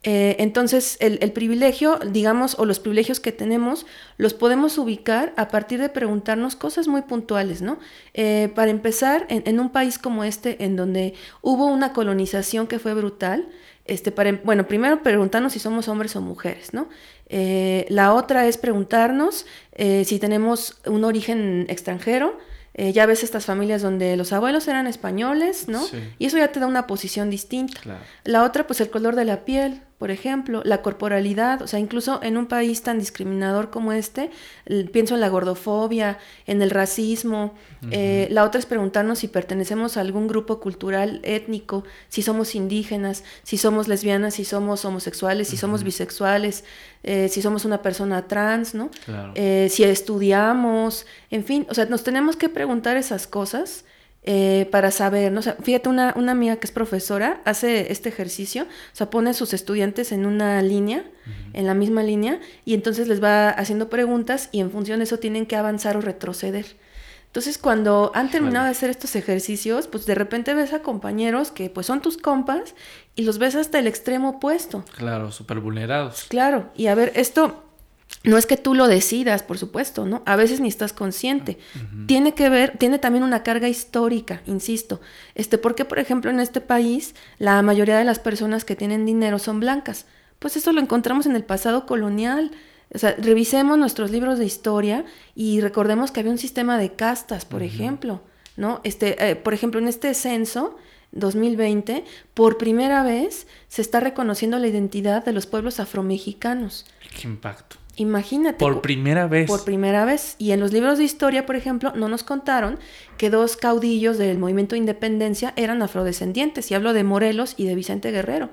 Eh, entonces, el, privilegio, digamos, o los privilegios que tenemos, los podemos ubicar a partir de preguntarnos cosas muy puntuales, ¿no? Eh, para empezar, en, un país como este, en donde hubo una colonización que fue brutal, este, para, bueno, primero preguntarnos si somos hombres o mujeres, ¿no? Eh, la otra es preguntarnos si tenemos un origen extranjero. Eh, ya ves estas familias donde los abuelos eran españoles, ¿no? Y eso ya te da una posición distinta. La otra, pues el color de la piel por ejemplo, la corporalidad, o sea, incluso en un país tan discriminador como este, pienso en la gordofobia, en el racismo. Eh, la otra es preguntarnos si pertenecemos a algún grupo cultural, étnico, si somos indígenas, si somos lesbianas, si somos homosexuales, si somos bisexuales, eh, si somos una persona trans, ¿no? Eh, si estudiamos, en fin, o sea, nos tenemos que preguntar esas cosas eh, para saber, ¿no? O sea, fíjate, una, una amiga que es profesora hace este ejercicio, o sea, pone a sus estudiantes en una línea, en la misma línea, y entonces les va haciendo preguntas y en función de eso tienen que avanzar o retroceder. Entonces, cuando han terminado de hacer estos ejercicios, pues de repente ves a compañeros que pues son tus compas y los ves hasta el extremo opuesto. Claro, súper vulnerados. Claro, y a ver, esto no es que tú lo decidas, por supuesto, ¿no? A veces ni estás consciente. Tiene que ver, tiene también una carga histórica, insisto. Este, porque, por ejemplo, en este país la mayoría de las personas que tienen dinero son blancas. Pues eso lo encontramos en el pasado colonial. O sea, revisemos nuestros libros de historia y recordemos que había un sistema de castas, por ejemplo, ¿no? Este, eh, por ejemplo, en este censo 2020, por primera vez se está reconociendo la identidad de los pueblos afromexicanos. ¡Qué impacto! Imagínate. Por primera vez. Por primera vez. Y en los libros de historia, por ejemplo, no nos contaron que dos caudillos del movimiento de independencia eran afrodescendientes. Y hablo de Morelos y de Vicente Guerrero.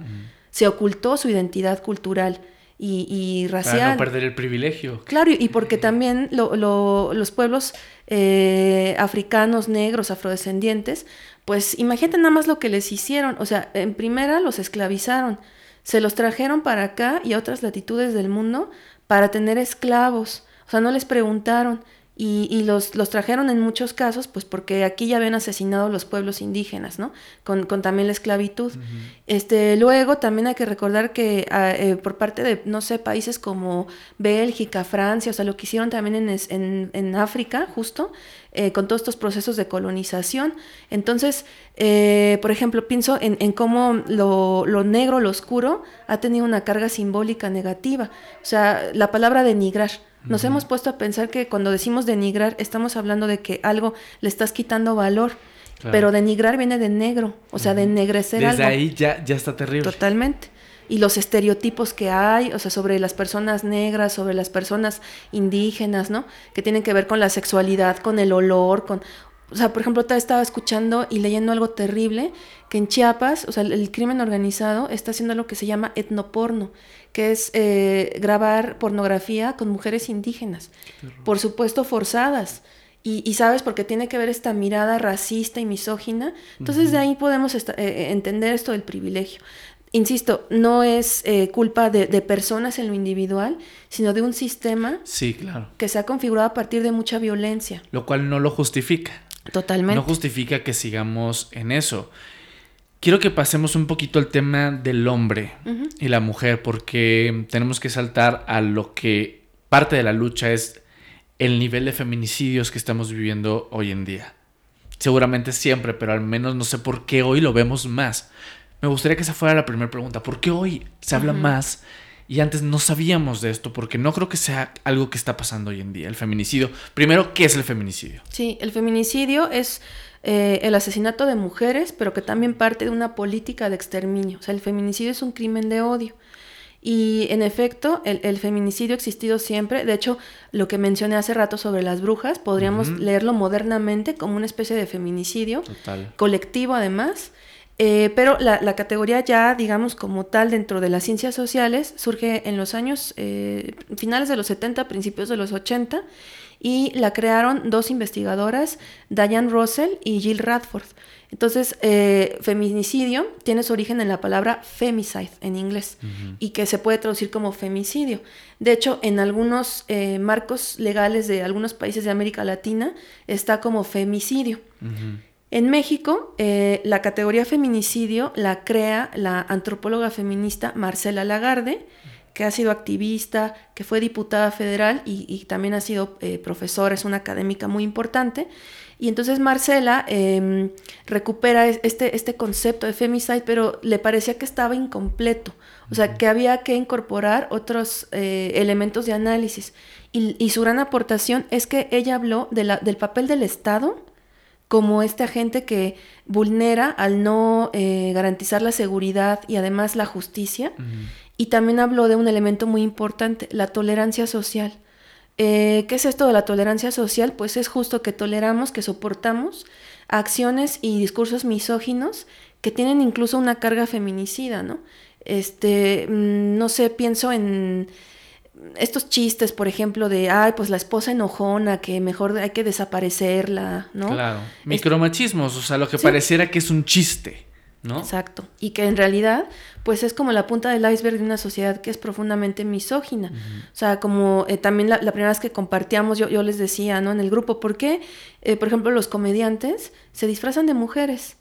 Se ocultó su identidad cultural y, racial. Para no perder el privilegio. Claro, y, porque también los pueblos eh, africanos, negros, afrodescendientes, pues imagínate nada más lo que les hicieron. O sea, en primera los esclavizaron. Se los trajeron para acá y a otras latitudes del mundo para tener esclavos. O sea, no les preguntaron. Y, los, los, trajeron en muchos casos, pues porque aquí ya habían asesinado los pueblos indígenas, ¿no? Con, también la esclavitud. este, luego también hay que recordar que ah, eh, por parte de, no sé, países como Bélgica, Francia, o sea, lo que hicieron también en, en, África, justo, eh, con todos estos procesos de colonización. Entonces, eh, por ejemplo, pienso en, en cómo lo, lo, negro, lo oscuro, ha tenido una carga simbólica negativa. O sea, la palabra denigrar nos hemos puesto a pensar que cuando decimos denigrar estamos hablando de que algo le estás quitando valor. Pero denigrar viene de negro, o sea, de ennegrecer Desde ahí ya, ya está terrible. Totalmente. Y los estereotipos que hay, o sea, sobre las personas negras, sobre las personas indígenas, ¿no? Que tienen que ver con la sexualidad, con el olor, con... O sea, por ejemplo, estaba escuchando y leyendo algo terrible, que en Chiapas, o sea, el, crimen organizado está haciendo lo que se llama etnoporno, que es eh, grabar pornografía con mujeres indígenas, por supuesto forzadas. Y, sabes, porque tiene que ver esta mirada racista y misógina. Entonces de ahí podemos eh, eh, entender esto del privilegio. Insisto, no es culpa de, de, personas en lo individual, sino de un sistema sí, claro. que se ha configurado a partir de mucha violencia. Lo cual no lo justifica. Totalmente. No justifica que sigamos en eso. Quiero que pasemos un poquito al tema del hombre y la mujer, porque tenemos que saltar a lo que parte de la lucha es el nivel de feminicidios que estamos viviendo hoy en día. Seguramente siempre, pero al menos no sé por qué hoy lo vemos más. Me gustaría que esa fuera la primera pregunta. ¿Por qué hoy se habla más y antes no sabíamos de esto? Porque no creo que sea algo que está pasando hoy en día, el feminicidio. Primero, ¿qué es el feminicidio? Sí, el feminicidio es eh, el asesinato de mujeres, pero que también parte de una política de exterminio. O sea, el feminicidio es un crimen de odio. Y en efecto, el, feminicidio ha existido siempre. De hecho, lo que mencioné hace rato sobre las brujas, podríamos leerlo modernamente como una especie de feminicidio colectivo además. Eh, pero la, categoría ya, digamos, como tal dentro de las ciencias sociales, surge en los años eh, finales de los 70, principios de los 80, y la crearon dos investigadoras, Diane Russell y Jill Radford. Entonces, eh, feminicidio tiene su origen en la palabra femicide en inglés y que se puede traducir como femicidio. De hecho, en algunos eh, marcos legales de algunos países de América Latina está como femicidio. En México, eh, la categoría feminicidio la crea la antropóloga feminista Marcela Lagarde que ha sido activista, que fue diputada federal y, también ha sido eh, profesora, es una académica muy importante. Y entonces Marcela em, recupera este, este concepto de femicide, pero le parecía que estaba incompleto, o sea, que había que incorporar otros eh, elementos de análisis. Y, su gran aportación es que ella habló de la, del papel del Estado como este agente que vulnera al no eh, garantizar la seguridad y además la justicia. Y también habló de un elemento muy importante, la tolerancia social. Eh, ¿Qué es esto de la tolerancia social? Pues es justo que toleramos, que soportamos acciones y discursos misóginos que tienen incluso una carga feminicida, ¿no? Este, mm, no sé, pienso en estos chistes, por ejemplo, de, ay, pues la esposa enojona, que mejor hay que desaparecerla, ¿no? Claro, micromachismos, o sea, lo que pareciera que es un chiste. Exacto. Y que en realidad, pues es como la punta del iceberg de una sociedad que es profundamente misógina. O sea, como eh, también la, primera vez que compartíamos, yo, yo les decía, ¿no? En el grupo, ¿por qué, eh, por ejemplo, los comediantes se disfrazan de mujeres?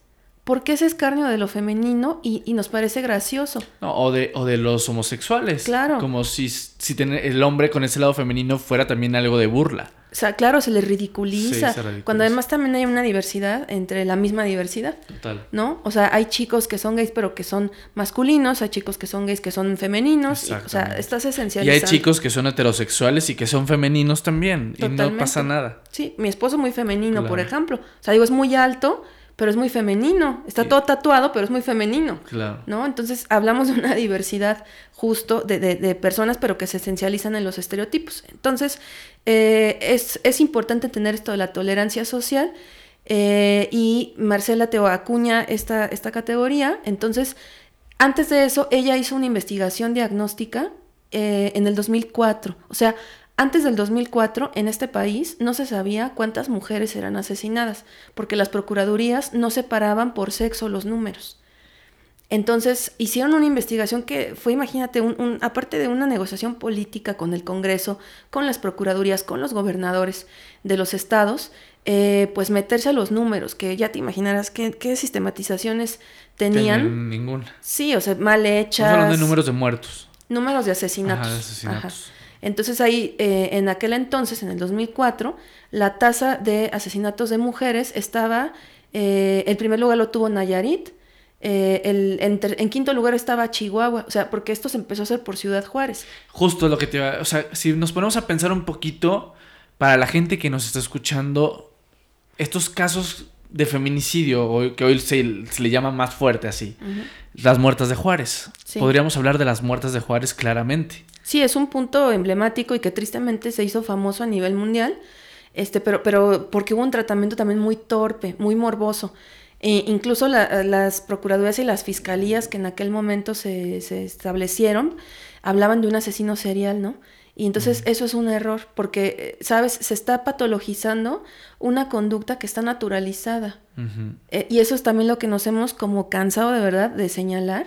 Porque ese escarnio de lo femenino y, nos parece gracioso. o, de, o de los homosexuales. Claro. Como si, si el hombre con ese lado femenino fuera también algo de burla. O sea, claro, se le ridiculiza. Cuando además también hay una diversidad entre la misma diversidad. Total. ¿No? O sea, hay chicos que son gays pero que son masculinos, hay chicos que son gays que son femeninos. o sea, estás esencializando. Y hay chicos que son heterosexuales y que son femeninos también. Y no pasa nada. Sí, mi esposo muy femenino, por ejemplo. O sea, digo, es muy alto, pero es muy femenino. Está todo tatuado, pero es muy femenino. Claro. ¿No? Entonces hablamos de una diversidad justo de, de, personas, pero que se esencializan en los estereotipos. Entonces, eh, es, es, importante tener esto de la tolerancia social. Eh, y Marcela Teo acuña esta, esta categoría. Entonces, antes de eso, ella hizo una investigación diagnóstica eh, en el 2004. O sea, antes del 2004, en este país no se sabía cuántas mujeres eran asesinadas, porque las procuradurías no separaban por sexo los números. Entonces hicieron una investigación que fue, imagínate, un, aparte de una negociación política con el Congreso, con las procuradurías, con los gobernadores de los estados, eh, pues meterse a los números, que ya te imaginarás qué, sistematizaciones tenían. ninguna. Sí, o sea, mal hechas. Fueron de números de muertos. Números de asesinatos. Ajá, de asesinatos. Entonces ahí, eh, en aquel entonces, en el 2004, la tasa de asesinatos de mujeres estaba, eh, el primer lugar lo tuvo Nayarit, eh, el, en, quinto lugar estaba Chihuahua, o sea, porque esto se empezó a hacer por Ciudad Juárez. Justo lo que te iba, o sea, si nos ponemos a pensar un poquito, para la gente que nos está escuchando, estos casos de feminicidio, que hoy se, le llama más fuerte así, las muertas de Juárez. Podríamos hablar de las muertas de Juárez claramente. Sí, es un punto emblemático y que tristemente se hizo famoso a nivel mundial, este, pero, pero porque hubo un tratamiento también muy torpe, muy morboso. E incluso las procuradurías y las fiscalías que en aquel momento se, se establecieron hablaban de un asesino serial, ¿no? Y entonces eso es un error, porque, eh, ¿sabes? Se está patologizando una conducta que está naturalizada. Eh, y eso es también lo que nos hemos como cansado de verdad de señalar,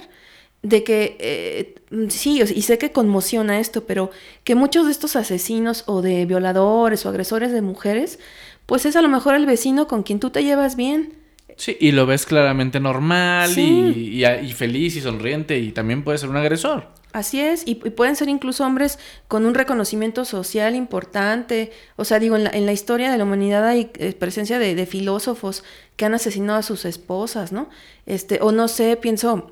de que, eh, sí, y sé que conmociona esto, pero que muchos de estos asesinos o de violadores o agresores de mujeres, pues es a lo mejor el vecino con quien tú te llevas bien. Sí, y lo ves claramente normal y, y, feliz y sonriente y también puede ser un agresor. Así es, y, pueden ser incluso hombres con un reconocimiento social importante. O sea, digo, en la, en la historia de la humanidad hay eh, presencia de, filósofos que han asesinado a sus esposas, ¿no? Este, o no sé, pienso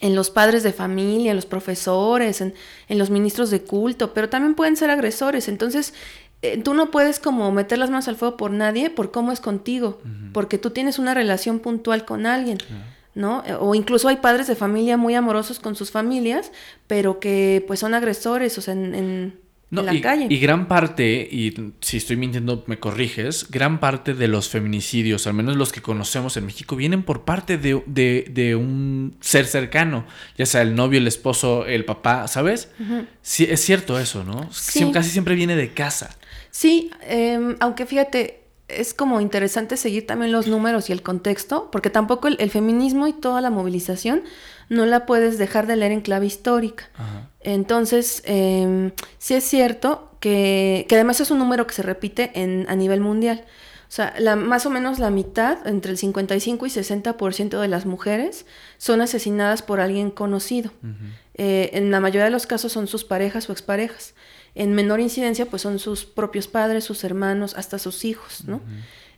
en los padres de familia, en los profesores, en, en los ministros de culto, pero también pueden ser agresores. Entonces, eh, tú no puedes como meter las manos al fuego por nadie por cómo es contigo, porque tú tienes una relación puntual con alguien. ¿No? O incluso hay padres de familia muy amorosos con sus familias, pero que pues son agresores, o sea, en, la calle. Y gran parte, y si estoy mintiendo me corriges, gran parte de los feminicidios, al menos los que conocemos en México, vienen por parte de, un ser cercano, ya sea el novio, el esposo, el papá, ¿sabes? Sí, es cierto eso, ¿no? casi siempre viene de casa. Sí, em, aunque fíjate, es como interesante seguir también los números y el contexto, porque tampoco el, feminismo y toda la movilización no la puedes dejar de leer en clave histórica. Entonces, eh, sí es cierto que, que, además es un número que se repite en, a nivel mundial. O sea, la, más o menos la mitad, entre el 55 y 60% de las mujeres son asesinadas por alguien conocido. Eh, en la mayoría de los casos son sus parejas o exparejas. En menor incidencia, pues son sus propios padres, sus hermanos, hasta sus hijos, ¿no?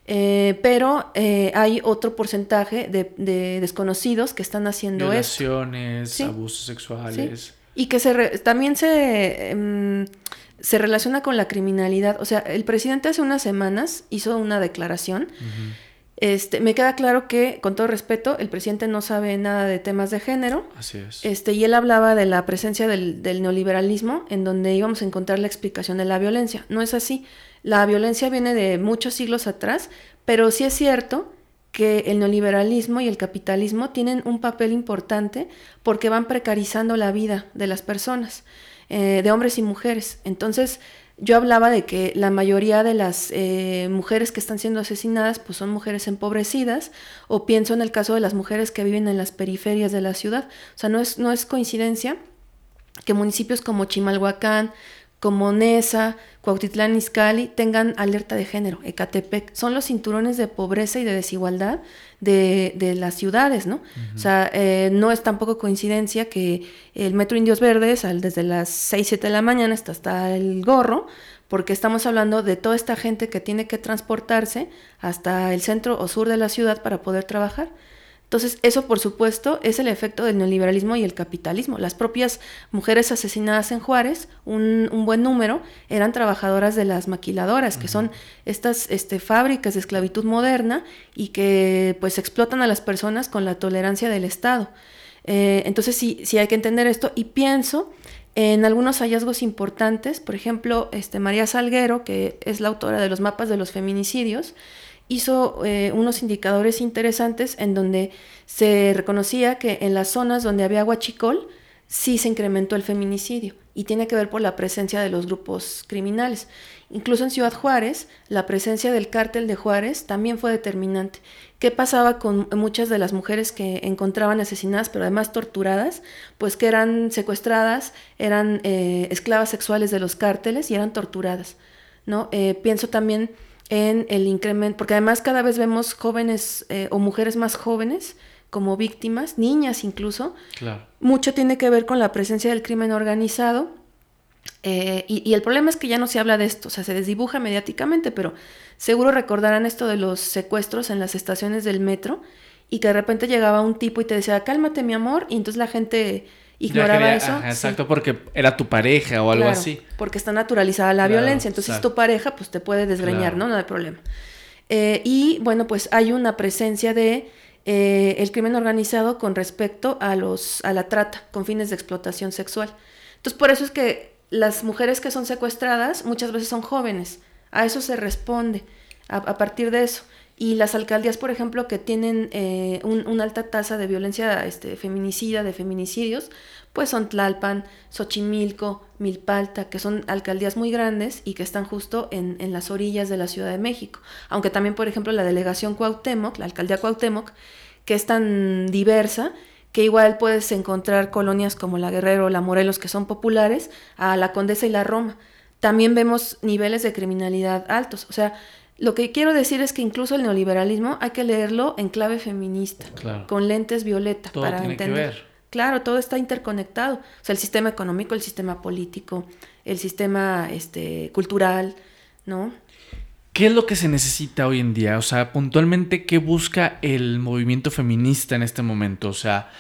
Eh, pero eh, hay otro porcentaje de, desconocidos que están haciendo Violaciones, abusos sexuales. Y que se también se, em, se relaciona con la criminalidad. O sea, el presidente hace unas semanas hizo una declaración. Este, me queda claro que, con todo respeto, el presidente no sabe nada de temas de género. Así es. Este, y él hablaba de la presencia del, neoliberalismo, en donde íbamos a encontrar la explicación de la violencia. No es así. La violencia viene de muchos siglos atrás, pero sí es cierto que el neoliberalismo y el capitalismo tienen un papel importante porque van precarizando la vida de las personas, eh, de hombres y mujeres. Entonces, yo hablaba de que la mayoría de las eh, mujeres que están siendo asesinadas pues son mujeres empobrecidas o pienso en el caso de las mujeres que viven en las periferias de la ciudad. O sea, no es, no es coincidencia que municipios como Chimalhuacán, como Nesa, Cuautitlán Izcalli tengan alerta de género, Ecatepec. Son los cinturones de pobreza y de desigualdad de, de las ciudades, ¿no? O sea, eh, no es tampoco coincidencia que el Metro Indios Verdes, al, desde las 6, 7 de la mañana hasta, hasta el gorro, porque estamos hablando de toda esta gente que tiene que transportarse hasta el centro o sur de la ciudad para poder trabajar. Entonces, eso por supuesto es el efecto del neoliberalismo y el capitalismo. Las propias mujeres asesinadas en Juárez, un, buen número, eran trabajadoras de las maquiladoras, que son estas este, fábricas de esclavitud moderna y que pues explotan a las personas con la tolerancia del Estado. Eh, entonces, sí, sí hay que entender esto y pienso en algunos hallazgos importantes, por ejemplo, este, María Salguero, que es la autora de los mapas de los feminicidios, hizo eh, unos indicadores interesantes en donde se reconocía que en las zonas donde había huachicol sí se incrementó el feminicidio y tiene que ver por la presencia de los grupos criminales. Incluso en Ciudad Juárez, la presencia del cártel de Juárez también fue determinante. ¿Qué pasaba con muchas de las mujeres que encontraban asesinadas, pero además torturadas? Pues que eran secuestradas, eran eh, esclavas sexuales de los cárteles y eran torturadas. ¿no? Eh, pienso también en el incremento, porque además cada vez vemos jóvenes eh, o mujeres más jóvenes como víctimas, niñas incluso. Claro. Mucho tiene que ver con la presencia del crimen organizado. Eh, y, el problema es que ya no se habla de esto, o sea, se desdibuja mediáticamente, pero seguro recordarán esto de los secuestros en las estaciones del metro y que de repente llegaba un tipo y te decía, cálmate mi amor, y entonces la gente ignoraba eso. exacto, porque era tu pareja o algo así. Porque está naturalizada la violencia, entonces tu pareja pues te puede desgreñar, ¿no? No hay problema. Eh, y bueno, pues hay una presencia de eh, el crimen organizado con respecto a, los, a la trata con fines de explotación sexual. Entonces, por eso es que las mujeres que son secuestradas muchas veces son jóvenes. A eso se responde, a, partir de eso. Y las alcaldías, por ejemplo, que tienen eh, una alta tasa de violencia este, feminicida, de feminicidios, pues son Tlalpan, Xochimilco, Milpalta, que son alcaldías muy grandes y que están justo en, en, las orillas de la Ciudad de México. Aunque también, por ejemplo, la delegación Cuauhtémoc, la alcaldía Cuauhtémoc, que es tan diversa, que igual puedes encontrar colonias como la Guerrero, la Morelos, que son populares, a la Condesa y la Roma. También vemos niveles de criminalidad altos. O sea, lo que quiero decir es que incluso el neoliberalismo hay que leerlo en clave feminista, con lentes violeta, para entender. Claro, todo está interconectado. O sea, el sistema económico, el sistema político, el sistema este, cultural, ¿no? ¿Qué es lo que se necesita hoy en día? O sea, puntualmente, ¿qué busca el movimiento feminista en este momento? O sea,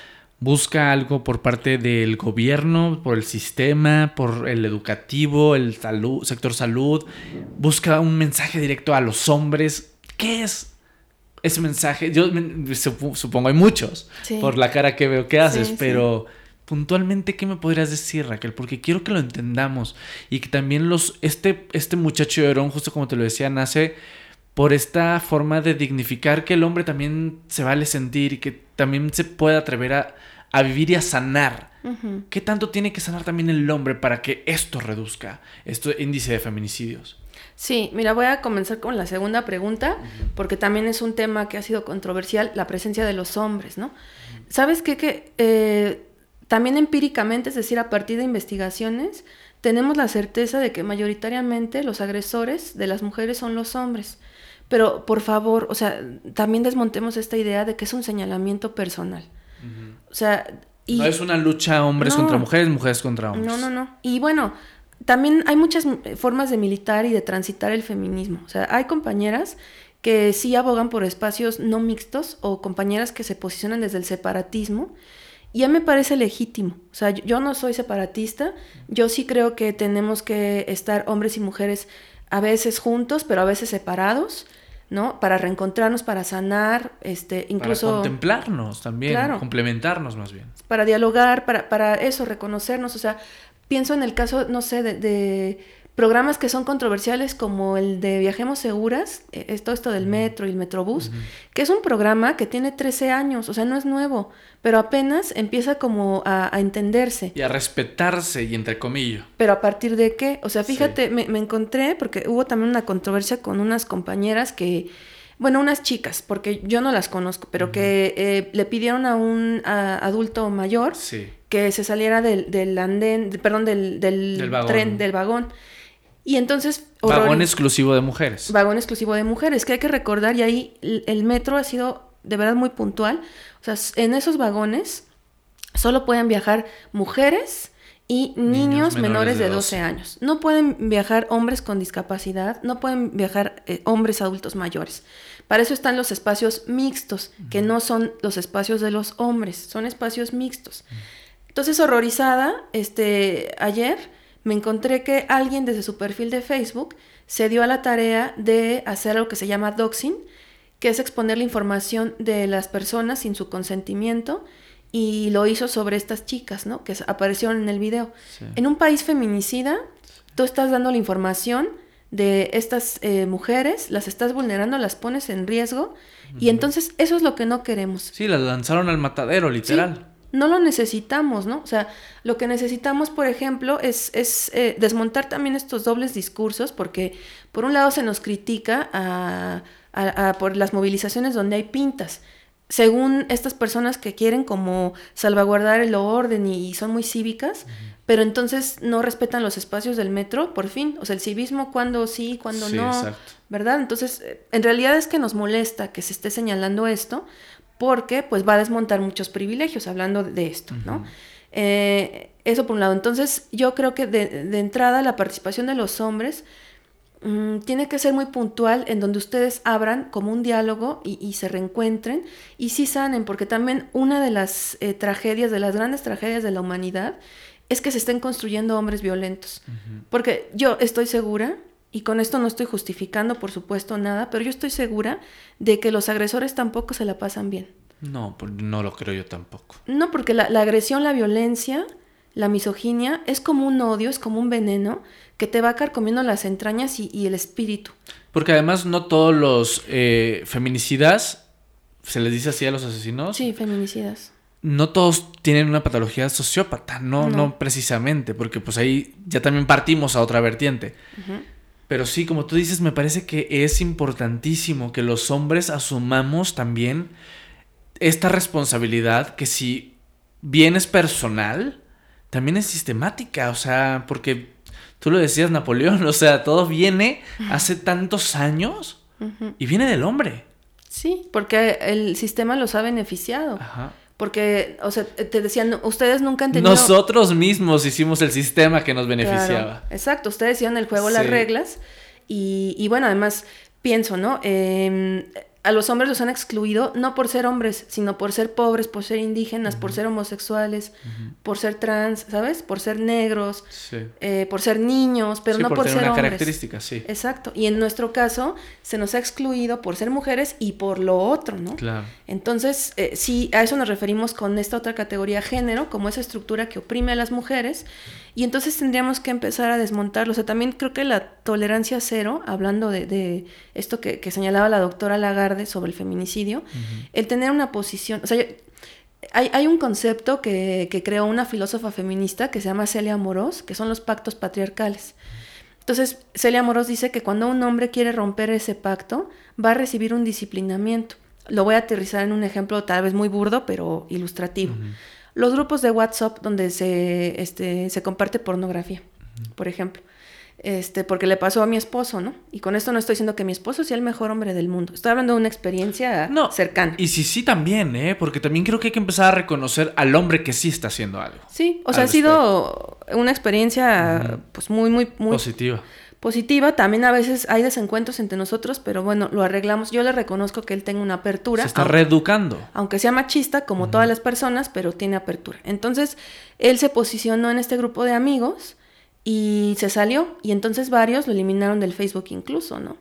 ¿busca algo por parte del gobierno, por el sistema, por el educativo, el salud, sector salud? ¿Busca un mensaje directo a los hombres? ¿Qué es ese mensaje, yo supongo hay muchos por la cara que veo que haces, pero puntualmente, ¿qué me podrías decir, Raquel? Porque quiero que lo entendamos y que también los, este, este muchacho de Orón, justo como te lo decía, nace por esta forma de dignificar que el hombre también se vale sentir y que también se puede atrever a, a vivir y a sanar. ¿Qué tanto tiene que sanar también el hombre para que esto reduzca, este índice de feminicidios? Sí, mira, voy a comenzar con la segunda pregunta, porque también es un tema que ha sido controversial, la presencia de los hombres, ¿no? ¿Sabes qué? Que eh, también empíricamente, es decir, a partir de investigaciones, tenemos la certeza de que mayoritariamente los agresores de las mujeres son los hombres. Pero por favor, o sea, también desmontemos esta idea de que es un señalamiento personal. O sea... Y... No es una lucha hombres contra mujeres, mujeres contra hombres. No, no, no. Y bueno, también hay muchas formas de militar y de transitar el feminismo. O sea, hay compañeras que sí abogan por espacios no mixtos o compañeras que se posicionan desde el separatismo. Y a mí me parece legítimo. O sea, yo no soy separatista. Yo sí creo que tenemos que estar hombres y mujeres a veces juntos, pero a veces separados. ¿no? Para reencontrarnos, para sanar, este, incluso... Para contemplarnos también, complementarnos más bien. Para dialogar, para, para eso, reconocernos, o sea, pienso en el caso, no sé, de, programas que son controversiales como el de Viajemos Seguras, e, es todo esto del metro y el metrobús, que es un programa que tiene 13 años, o sea, no es nuevo, pero apenas empieza como a, entenderse. Y a respetarse, y entre comillas. Pero a partir de qué? O sea, fíjate, me, me encontré, porque hubo también una controversia con unas compañeras que bueno, unas chicas, porque yo no las conozco, pero que eh, le pidieron a un adulto mayor que se saliera del, del andén, perdón, del, del, tren, del vagón. Y entonces... Vagón exclusivo de mujeres. Vagón exclusivo de mujeres, que hay que recordar, y ahí el metro ha sido de verdad muy puntual. O sea, en esos vagones solo pueden viajar mujeres y niños, menores, de 12. años. No pueden viajar hombres con discapacidad, no pueden viajar eh, hombres adultos mayores. Para eso están los espacios mixtos, que no son los espacios de los hombres, son espacios mixtos. Entonces, horrorizada, este, ayer me encontré que alguien desde su perfil de Facebook se dio a la tarea de hacer algo que se llama doxing, que es exponer la información de las personas sin su consentimiento y lo hizo sobre estas chicas, ¿no? Que aparecieron en el video. En un país feminicida, tú estás dando la información de estas eh, mujeres, las estás vulnerando, las pones en riesgo y entonces eso es lo que no queremos. Sí, las lanzaron al matadero, literal. No lo necesitamos, ¿no? O sea, lo que necesitamos, por ejemplo, es, es eh, desmontar también estos dobles discursos, porque por un lado se nos critica a, por las movilizaciones donde hay pintas, según estas personas que quieren como salvaguardar el orden y, son muy cívicas, pero entonces no respetan los espacios del metro, por fin. O sea, el civismo cuando sí, cuando no, ¿verdad? Entonces, eh, en realidad es que nos molesta que se esté señalando esto, porque pues va a desmontar muchos privilegios hablando de esto, ¿no? Eh, eso por un lado. Entonces, yo creo que de, de entrada la participación de los hombres Mm, tiene que ser muy puntual en donde ustedes abran como un diálogo y, se reencuentren y sí sanen, porque también una de las eh, tragedias, de las grandes tragedias de la humanidad, es que se estén construyendo hombres violentos. Porque yo estoy segura, y con esto no estoy justificando, por supuesto, nada, pero yo estoy segura de que los agresores tampoco se la pasan bien. No, pues, no lo creo yo tampoco. No, porque la, agresión, la violencia, la misoginia es como un odio, es como un veneno que te va carcomiendo las entrañas y, el espíritu. Porque además no todos los eh, feminicidas, se les dice así a los asesinos. Sí, feminicidas. No todos tienen una patología sociópata, no, no, precisamente, porque pues ahí ya también partimos a otra vertiente. Pero sí, como tú dices, me parece que es importantísimo que los hombres asumamos también esta responsabilidad que si bien es personal, también es sistemática, o sea, porque tú lo decías Napoleón, o sea, todo viene hace tantos años y viene del hombre. Sí, porque el sistema los ha beneficiado. Ajá. Porque, o sea, te decían, ustedes nunca han tenido... Nosotros mismos hicimos el sistema que nos beneficiaba. exacto, ustedes hicieron el juego, las reglas. Y, y, bueno, además, pienso, ¿no? Eh, a los hombres los han excluido no por ser hombres, sino por ser pobres, por ser indígenas, por ser homosexuales, por ser trans, ¿sabes? Por ser negros, eh, por ser niños, pero no por, por ser una hombres. característica, sí. Exacto. Y en nuestro caso se nos ha excluido por ser mujeres y por lo otro, ¿no? Claro. Entonces, eh, sí, a eso nos referimos con esta otra categoría género, como esa estructura que oprime a las mujeres y entonces tendríamos que empezar a desmontarlo. O sea, también creo que la tolerancia cero, hablando de, esto que, señalaba la doctora Lagarde sobre el feminicidio, el tener una posición, o sea, hay, un concepto que, creó una filósofa feminista que se llama Celia Moros, que son los pactos patriarcales. Entonces, Celia Moros dice que cuando un hombre quiere romper ese pacto, va a recibir un disciplinamiento. Lo voy a aterrizar en un ejemplo tal vez muy burdo, pero ilustrativo los grupos de WhatsApp donde se, este, se comparte pornografía, por ejemplo. Este, porque le pasó a mi esposo, ¿no? Y con esto no estoy diciendo que mi esposo sea el mejor hombre del mundo. Estoy hablando de una experiencia cercana. Y sí, sí también, ¿eh? Porque también creo que hay que empezar a reconocer al hombre que sí está haciendo algo. Sí, o sea, ha sido una experiencia, pues, muy, muy, muy... Positiva positiva. También a veces hay desencuentros entre nosotros, pero bueno, lo arreglamos. Yo le reconozco que él tenga una apertura. Se está reeducando. Aunque sea machista, como todas las personas, pero tiene apertura. Entonces, él se posicionó en este grupo de amigos y se salió. Y entonces varios lo eliminaron del Facebook incluso, ¿no?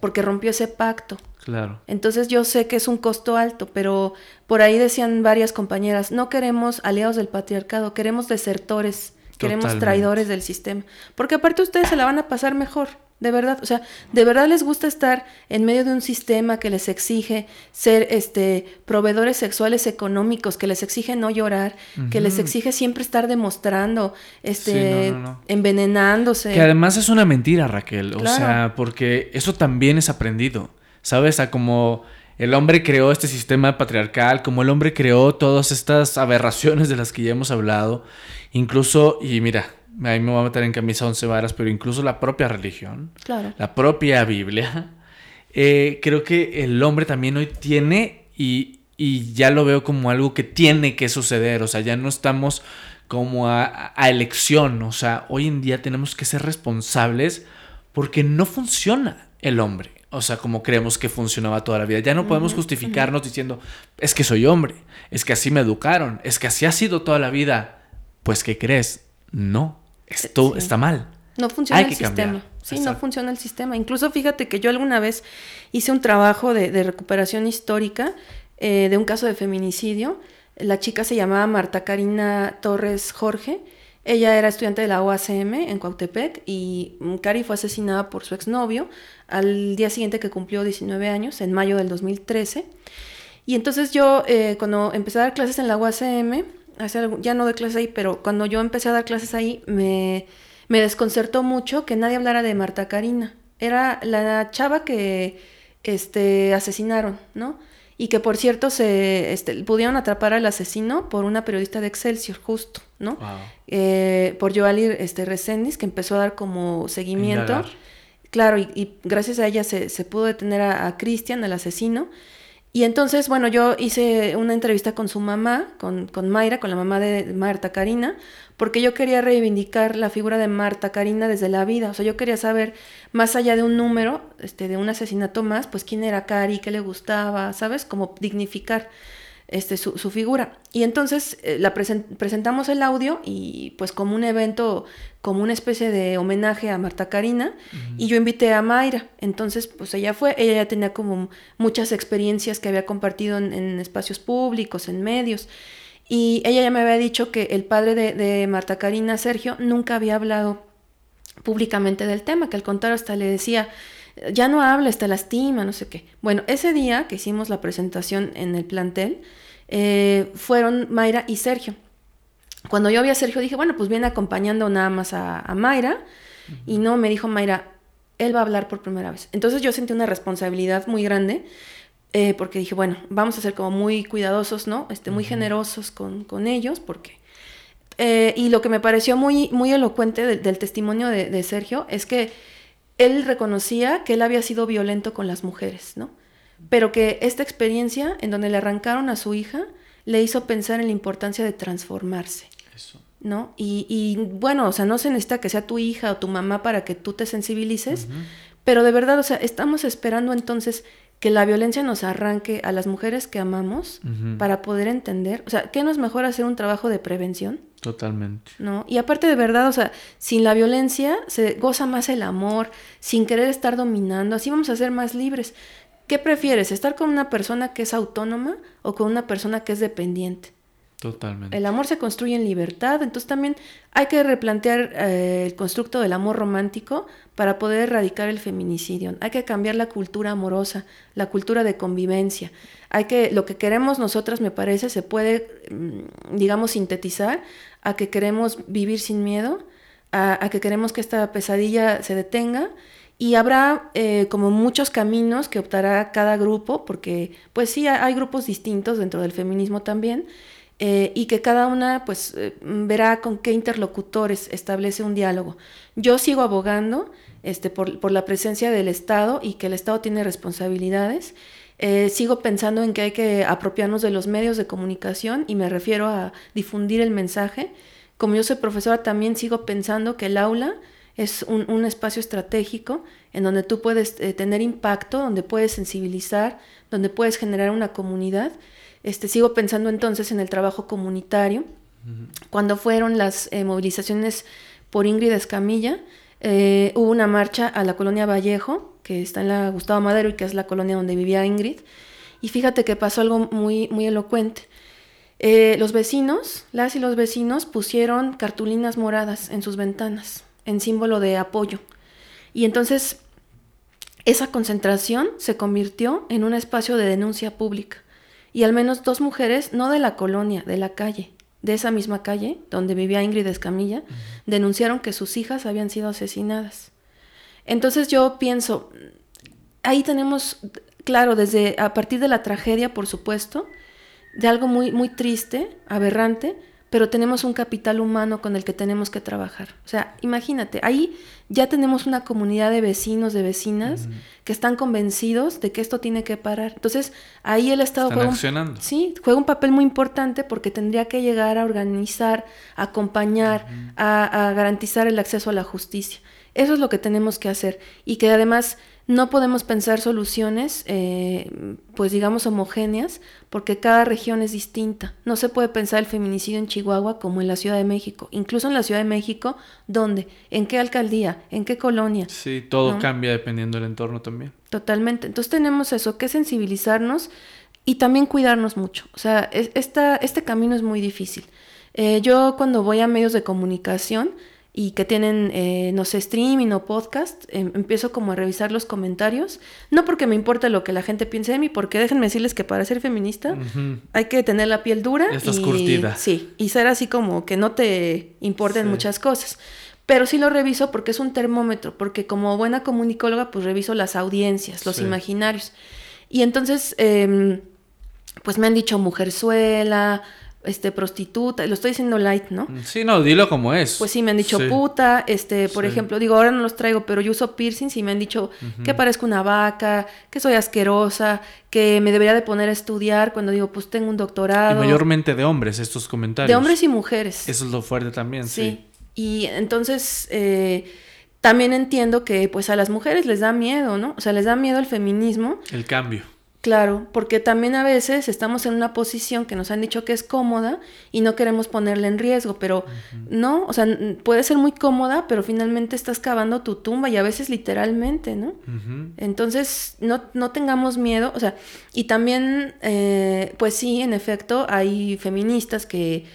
Porque rompió ese pacto. Claro. Entonces yo sé que es un costo alto, pero por ahí decían varias compañeras, no queremos aliados del patriarcado, queremos desertores Queremos traidores del sistema. Porque aparte ustedes se la van a pasar mejor, de verdad. O sea, de verdad les gusta estar en medio de un sistema que les exige ser este proveedores sexuales económicos, que les exige no llorar, que les exige siempre estar demostrando, este, envenenándose. Que además es una mentira, Raquel. O sea, porque eso también es aprendido. ¿Sabes? A como el hombre creó este sistema patriarcal, como el hombre creó todas estas aberraciones de las que ya hemos hablado, incluso, y mira, a mí me voy a meter en camisa once varas, pero incluso la propia religión, la propia Biblia, eh, creo que el hombre también hoy tiene y, ya lo veo como algo que tiene que suceder, o sea, ya no estamos como a, a elección, o sea, hoy en día tenemos que ser responsables porque no funciona el hombre o sea, como creemos que funcionaba toda la vida. Ya no podemos justificarnos diciendo, es que soy hombre, es que así me educaron, es que así ha sido toda la vida. Pues, ¿qué crees? No, esto está mal. No funciona el sistema. Sí, no funciona el sistema. Incluso fíjate que yo alguna vez hice un trabajo de, recuperación histórica eh, de un caso de feminicidio. La chica se llamaba Marta Karina Torres Jorge ella era estudiante de la OACM en Cuautepec y Cari fue asesinada por su exnovio al día siguiente que cumplió 19 años, en mayo del 2013. Y entonces yo, eh, cuando empecé a dar clases en la UACM, ya no doy clases ahí, pero cuando yo empecé a dar clases ahí, me, me desconcertó mucho que nadie hablara de Marta Karina. Era la chava que este, asesinaron, ¿no? y que por cierto se este, pudieron atrapar al asesino por una periodista de Excelsior, justo, ¿no? Eh, por Joali este, que empezó a dar como seguimiento. Claro, y, gracias a ella se, pudo detener a, Cristian, el asesino. Y entonces, bueno, yo hice una entrevista con su mamá, con, con Mayra, con la mamá de Marta Karina, porque yo quería reivindicar la figura de Marta Karina desde la vida, o sea, yo quería saber, más allá de un número, este, de un asesinato más, pues quién era Cari, qué le gustaba, ¿sabes? Como dignificar. Este, su, figura. Y entonces eh, la presentamos el audio y pues como un evento, como una especie de homenaje a Marta Karina, y yo invité a Mayra. Entonces, pues ella fue, ella ya tenía como muchas experiencias que había compartido en, espacios públicos, en medios. Y ella ya me había dicho que el padre de, de Marta Karina, Sergio, nunca había hablado públicamente del tema, que al contrario hasta le decía, ya no hables, te lastima, no sé qué. Bueno, ese día que hicimos la presentación en el plantel, eh, fueron Mayra y Sergio. Cuando yo vi a Sergio dije, bueno, pues viene acompañando nada más a, Mayra. Y no, me dijo Mayra, él va a hablar por primera vez. Entonces yo sentí una responsabilidad muy grande. Eh, porque dije, bueno, vamos a ser como muy cuidadosos, ¿no? Este, muy generosos con, ellos, porque... Eh, y lo que me pareció muy, muy elocuente del testimonio de Sergio es que él reconocía que él había sido violento con las mujeres, ¿no? Pero que esta experiencia en donde le arrancaron a su hija le hizo pensar en la importancia de transformarse. Eso. ¿No? Y, bueno, o sea, no se necesita que sea tu hija o tu mamá para que tú te sensibilices, pero de verdad, o sea, estamos esperando entonces que la violencia nos arranque a las mujeres que amamos para poder entender, o sea, ¿qué no es mejor hacer un trabajo de prevención? Totalmente. ¿No? Y aparte de verdad, o sea, sin la violencia se goza más el amor, sin querer estar dominando, así vamos a ser más libres. ¿Qué prefieres, estar con una persona que es autónoma o con una persona que es dependiente? Totalmente. El amor se construye en libertad, entonces también hay que replantear eh, el constructo del amor romántico para poder erradicar el feminicidio. Hay que cambiar la cultura amorosa, la cultura de convivencia. Hay que, lo que queremos nosotras, me parece, se puede, mm, digamos, sintetizar a que queremos vivir sin miedo, a, que queremos que esta pesadilla se detenga. Y habrá eh, como muchos caminos que optará cada grupo, porque pues sí, hay grupos distintos dentro del feminismo también, eh, y que cada una pues eh, verá con qué interlocutores establece un diálogo. Yo sigo abogando este, por, la presencia del Estado y que el Estado tiene responsabilidades. Eh, sigo pensando en que hay que apropiarnos de los medios de comunicación y me refiero a difundir el mensaje. Como yo soy profesora, también sigo pensando que el aula es un, espacio estratégico en donde tú puedes tener impacto, donde puedes sensibilizar, donde puedes generar una comunidad este, sigo pensando entonces en el trabajo comunitario. Cuando fueron las eh, movilizaciones por Ingrid Escamilla, eh, hubo una marcha a la colonia Vallejo, que está en la Gustavo Madero y que es la colonia donde vivía Ingrid. Y fíjate que pasó algo muy, muy elocuente. Eh, los vecinos, las y los vecinos pusieron cartulinas moradas en sus ventanas, en símbolo de apoyo. Y entonces esa concentración se convirtió en un espacio de denuncia pública y al menos dos mujeres, no de la colonia, de la calle, de esa misma calle donde vivía Ingrid Escamilla, denunciaron que sus hijas habían sido asesinadas. Entonces yo pienso, ahí tenemos, claro, desde a partir de la tragedia, por supuesto, de algo muy, muy triste, aberrante, pero tenemos un capital humano con el que tenemos que trabajar. O sea, imagínate, ahí ya tenemos una comunidad de vecinos, de vecinas, que están convencidos de que esto tiene que parar. Entonces, ahí el Estado juega un, sí, juega un papel muy importante porque tendría que llegar a organizar, a acompañar, a garantizar el acceso a la justicia. Eso es lo que tenemos que hacer y que además no podemos pensar soluciones, eh, pues digamos, homogéneas, porque cada región es distinta. No se puede pensar el feminicidio en Chihuahua como en la Ciudad de México. Incluso en la Ciudad de México, ¿dónde? ¿En qué alcaldía? ¿En qué colonia? Sí, todo cambia dependiendo del entorno también. Totalmente. Entonces tenemos eso, que sensibilizarnos y también cuidarnos mucho. O sea, esta, este camino es muy difícil. Eh, yo cuando voy a medios de comunicación, y que tienen, eh, no sé, streaming o podcast, em, empiezo como a revisar los comentarios. No porque me importe lo que la gente piense de mí, porque déjenme decirles que para ser feminista hay que tener la piel dura. Estás y, curtida. Sí, y ser así como que no te importen muchas cosas. Pero sí lo reviso porque es un termómetro, porque como buena comunicóloga, pues reviso las audiencias, los imaginarios. Y entonces, em, pues me han dicho mujerzuela, este, prostituta, lo estoy diciendo light, ¿no? Mm, sí, no, dilo como es. Pues sí, me han dicho puta, este, por ejemplo, digo, ahora no los traigo, pero yo uso piercings y me han dicho que parezco una vaca, que soy asquerosa, que me debería de poner a estudiar cuando digo, pues tengo un doctorado. Y mayormente de hombres estos comentarios. De hombres y mujeres. Eso es lo fuerte también, sí. sí. Y entonces, eh, también entiendo que pues a las mujeres les da miedo, ¿no? O sea, les da miedo el feminismo. El cambio. Claro, porque también a veces estamos en una posición que nos han dicho que es cómoda y no queremos ponerla en riesgo, pero no, o sea, puede ser muy cómoda, pero finalmente estás cavando tu tumba y a veces literalmente, ¿no? Entonces, no, no tengamos miedo, o sea, y también, eh, pues sí, en efecto, hay feministas que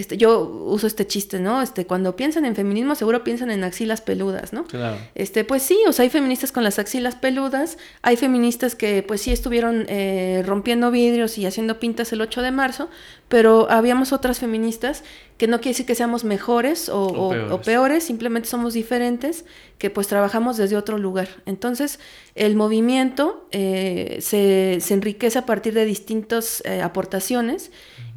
este, yo uso este chiste, ¿no? Este, cuando piensan en feminismo, seguro piensan en axilas peludas, ¿no? Claro. Este, pues sí, o sea, hay feministas con las axilas peludas, hay feministas que, pues sí, estuvieron eh, rompiendo vidrios y haciendo pintas el 8 de marzo, pero habíamos otras feministas que no quiere decir que seamos mejores o, peores. simplemente somos diferentes, que pues trabajamos desde otro lugar. Entonces, el movimiento eh, se, se, enriquece a partir de distintas eh, aportaciones.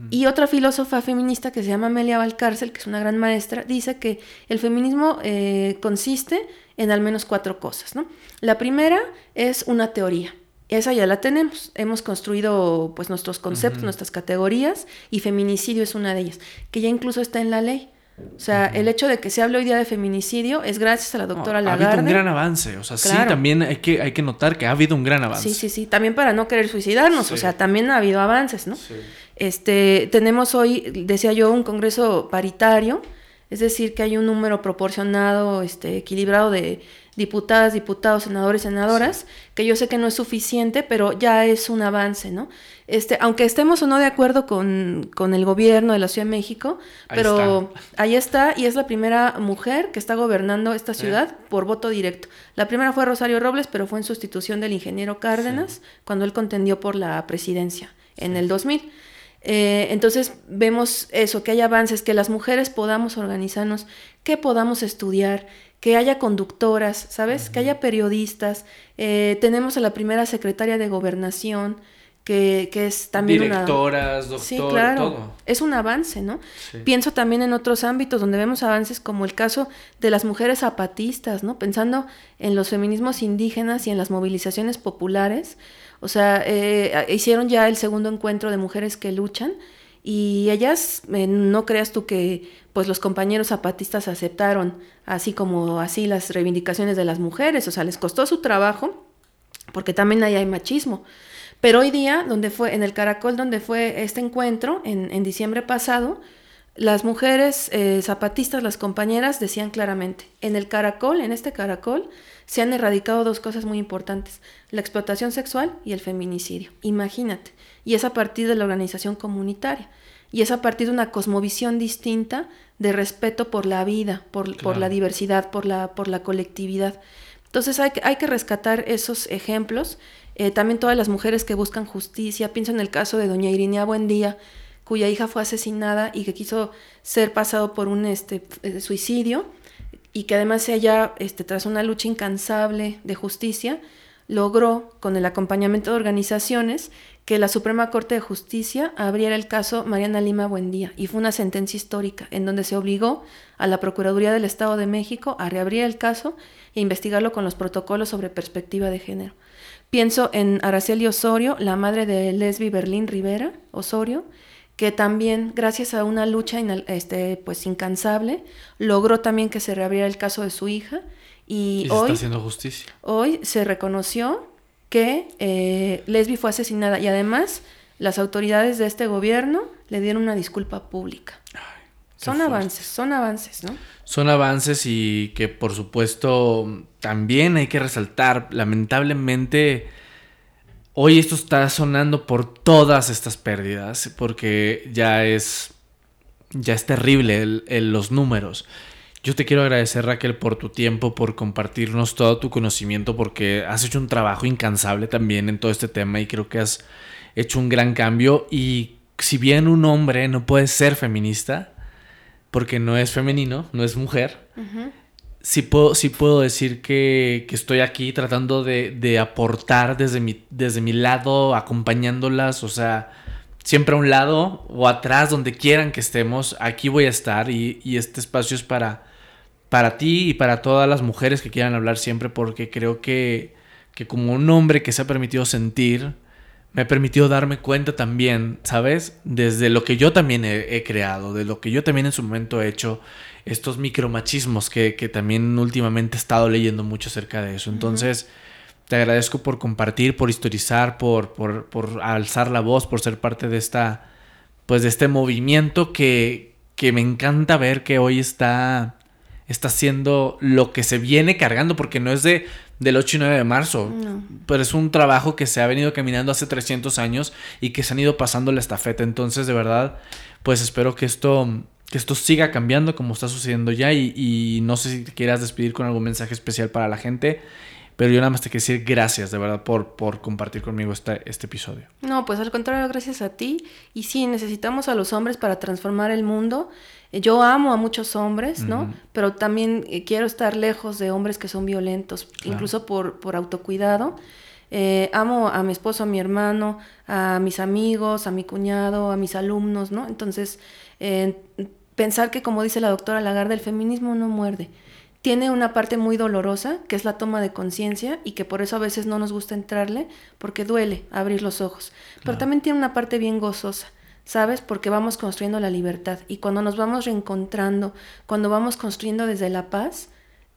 Y otra filósofa feminista que se llama Amelia Valcárcel, que es una gran maestra, dice que el feminismo eh, consiste en al menos cuatro cosas. ¿no? La primera es una teoría. Esa ya la tenemos. Hemos construido pues nuestros conceptos, nuestras categorías y feminicidio es una de ellas, que ya incluso está en la ley. O sea, el hecho de que se hable hoy día de feminicidio es gracias a la doctora Lagarde. Ha habido un gran avance, o sea, sí, también hay que, hay que notar que ha habido un gran avance. Sí, sí, sí, también para no querer suicidarnos, o sea, también ha habido avances, ¿no? Sí. Este, tenemos hoy, decía yo, un congreso paritario, es decir, que hay un número proporcionado, este, equilibrado de diputadas, diputados, senadores, senadoras, que yo sé que no es suficiente, pero ya es un avance, ¿no? Este, aunque estemos o no de acuerdo con, el gobierno de la Ciudad de México, pero ahí está y es la primera mujer que está gobernando esta ciudad por voto directo. La primera fue Rosario Robles, pero fue en sustitución del ingeniero Cárdenas cuando él contendió por la presidencia en el 2000. Eh, entonces vemos eso, que hay avances, que las mujeres podamos organizarnos, que podamos estudiar, que haya conductoras, ¿sabes? Que haya periodistas. Eh, tenemos a la primera secretaria de gobernación, que, que es también Directoras, una... sí, claro. Es un avance, ¿no? Pienso también en otros ámbitos donde vemos avances como el caso de las mujeres zapatistas, ¿no? Pensando en los feminismos indígenas y en las movilizaciones populares. O sea, eh, hicieron ya el segundo encuentro de mujeres que luchan y ellas, eh, no creas tú que pues los compañeros zapatistas aceptaron así como así las reivindicaciones de las mujeres, o sea, les costó su trabajo porque también ahí hay machismo. Pero hoy día, donde fue, en el Caracol, donde fue este encuentro, en, diciembre pasado, las mujeres eh, zapatistas, las compañeras, decían claramente, en el Caracol, en este Caracol, se han erradicado dos cosas muy importantes, la explotación sexual y el feminicidio. Imagínate. Y es a partir de la organización comunitaria. Y es a partir de una cosmovisión distinta de respeto por la vida, por, por la diversidad, por la, por la colectividad. Entonces hay, hay que rescatar esos ejemplos eh, también todas las mujeres que buscan justicia. Pienso en el caso de doña Irinea Buendía, cuya hija fue asesinada y que quiso ser pasado por un este, eh, suicidio y que además ella, este, tras una lucha incansable de justicia, logró, con el acompañamiento de organizaciones, que la Suprema Corte de Justicia abriera el caso Mariana Lima Buendía. Y fue una sentencia histórica en donde se obligó a la Procuraduría del Estado de México a reabrir el caso e investigarlo con los protocolos sobre perspectiva de género. Pienso en Araceli Osorio, la madre de Lesbi Berlín Rivera Osorio, que también, gracias a una lucha este, pues, incansable, logró también que se reabriera el caso de su hija. Y, hoy, está haciendo justicia. Hoy se reconoció que eh, Lesbi fue asesinada y además las autoridades de este gobierno le dieron una disculpa pública. son avances, son avances, ¿no? Son avances y que por supuesto también hay que resaltar, lamentablemente, hoy esto está sonando por todas estas pérdidas, porque ya es, ya es terrible los números. Yo te quiero agradecer Raquel por tu tiempo, por compartirnos todo tu conocimiento, porque has hecho un trabajo incansable también en todo este tema y creo que has hecho un gran cambio. Y si bien un hombre no puede ser feminista, porque no es femenino, no es mujer. sí, puedo, sí puedo decir que, estoy aquí tratando de, aportar desde mi, desde mi lado, acompañándolas, o sea, siempre a un lado o atrás, donde quieran que estemos, aquí voy a estar y, este espacio es para, para ti y para todas las mujeres que quieran hablar siempre, porque creo que, que como un hombre que se ha permitido sentir, me ha permitido darme cuenta también, ¿sabes? Desde lo que yo también he, creado, de lo que yo también en su momento he hecho, estos micromachismos que, que también últimamente he estado leyendo mucho acerca de eso. Entonces, te agradezco por compartir, por historizar, por, por, por alzar la voz, por ser parte de esta, pues de este movimiento que, que me encanta ver que hoy está, está haciendo lo que se viene cargando, porque no es de, del 8 y 9 de marzo, pero es un trabajo que se ha venido caminando hace 300 años y que se han ido pasando la estafeta. Entonces, de verdad, pues espero que esto, que esto siga cambiando como está sucediendo ya y, y no sé si te quieras despedir con algún mensaje especial para la gente. Pero yo nada más te quiero decir gracias, de verdad, por, por compartir conmigo este, este episodio. No, pues al contrario, gracias a ti. Y sí, necesitamos a los hombres para transformar el mundo. Yo amo a muchos hombres, ¿no? Pero también eh, quiero estar lejos de hombres que son violentos, incluso por, por autocuidado. Eh, amo a mi esposo, a mi hermano, a mis amigos, a mi cuñado, a mis alumnos, ¿no? Entonces, eh, pensar que, como dice la doctora Lagarde, el feminismo no muerde tiene una parte muy dolorosa, que es la toma de conciencia, y que por eso a veces no nos gusta entrarle, porque duele abrir los ojos. Pero también tiene una parte bien gozosa, ¿sabes? Porque vamos construyendo la libertad. Y cuando nos vamos reencontrando, cuando vamos construyendo desde la paz,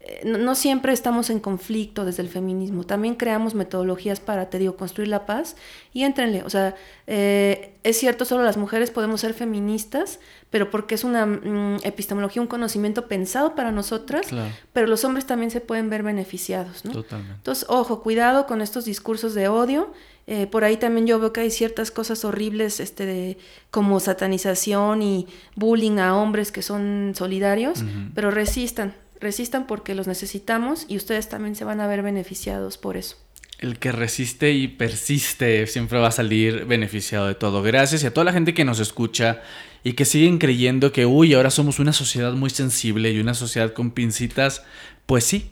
eh, no, siempre estamos en conflicto desde el feminismo. También creamos metodologías para, te digo, construir la paz y entrenle. O sea, eh, es cierto, solo las mujeres podemos ser feministas, pero porque es una mm, epistemología, un conocimiento pensado para nosotras, pero los hombres también se pueden ver beneficiados. ¿no? Totalmente. Entonces, ojo, cuidado con estos discursos de odio. Eh, por ahí también yo veo que hay ciertas cosas horribles este, de, como satanización y bullying a hombres que son solidarios, pero resistan resistan porque los necesitamos y ustedes también se van a ver beneficiados por eso. El que resiste y persiste siempre va a salir beneficiado de todo. Gracias y a toda la gente que nos escucha y que siguen creyendo que, uy, ahora somos una sociedad muy sensible y una sociedad con pincitas. Pues sí,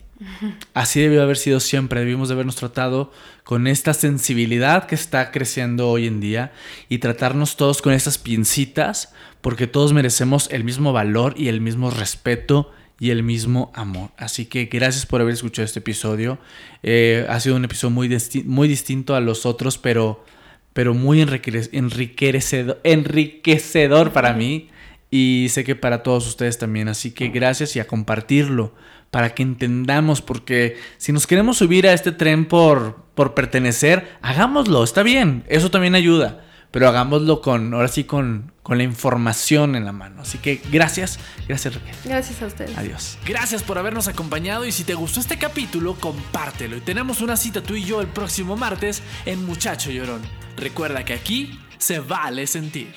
así debió haber sido siempre. Debimos de habernos tratado con esta sensibilidad que está creciendo hoy en día y tratarnos todos con estas pincitas porque todos merecemos el mismo valor y el mismo respeto y el mismo amor. Así que gracias por haber escuchado este episodio. Eh, ha sido un episodio muy, muy distinto a los otros, pero, pero muy enriquecedor, enriquecedor para mí y sé que para todos ustedes también. Así que gracias y a compartirlo para que entendamos, porque si nos queremos subir a este tren por, por pertenecer, hagámoslo, está bien, eso también ayuda pero hagámoslo con, ahora sí, con, con la información en la mano. Así que gracias, gracias Raquel. Gracias a ustedes. Adiós. Gracias por habernos acompañado y si te gustó este capítulo, compártelo. Y tenemos una cita tú y yo el próximo martes en Muchacho Llorón. Recuerda que aquí se vale sentir.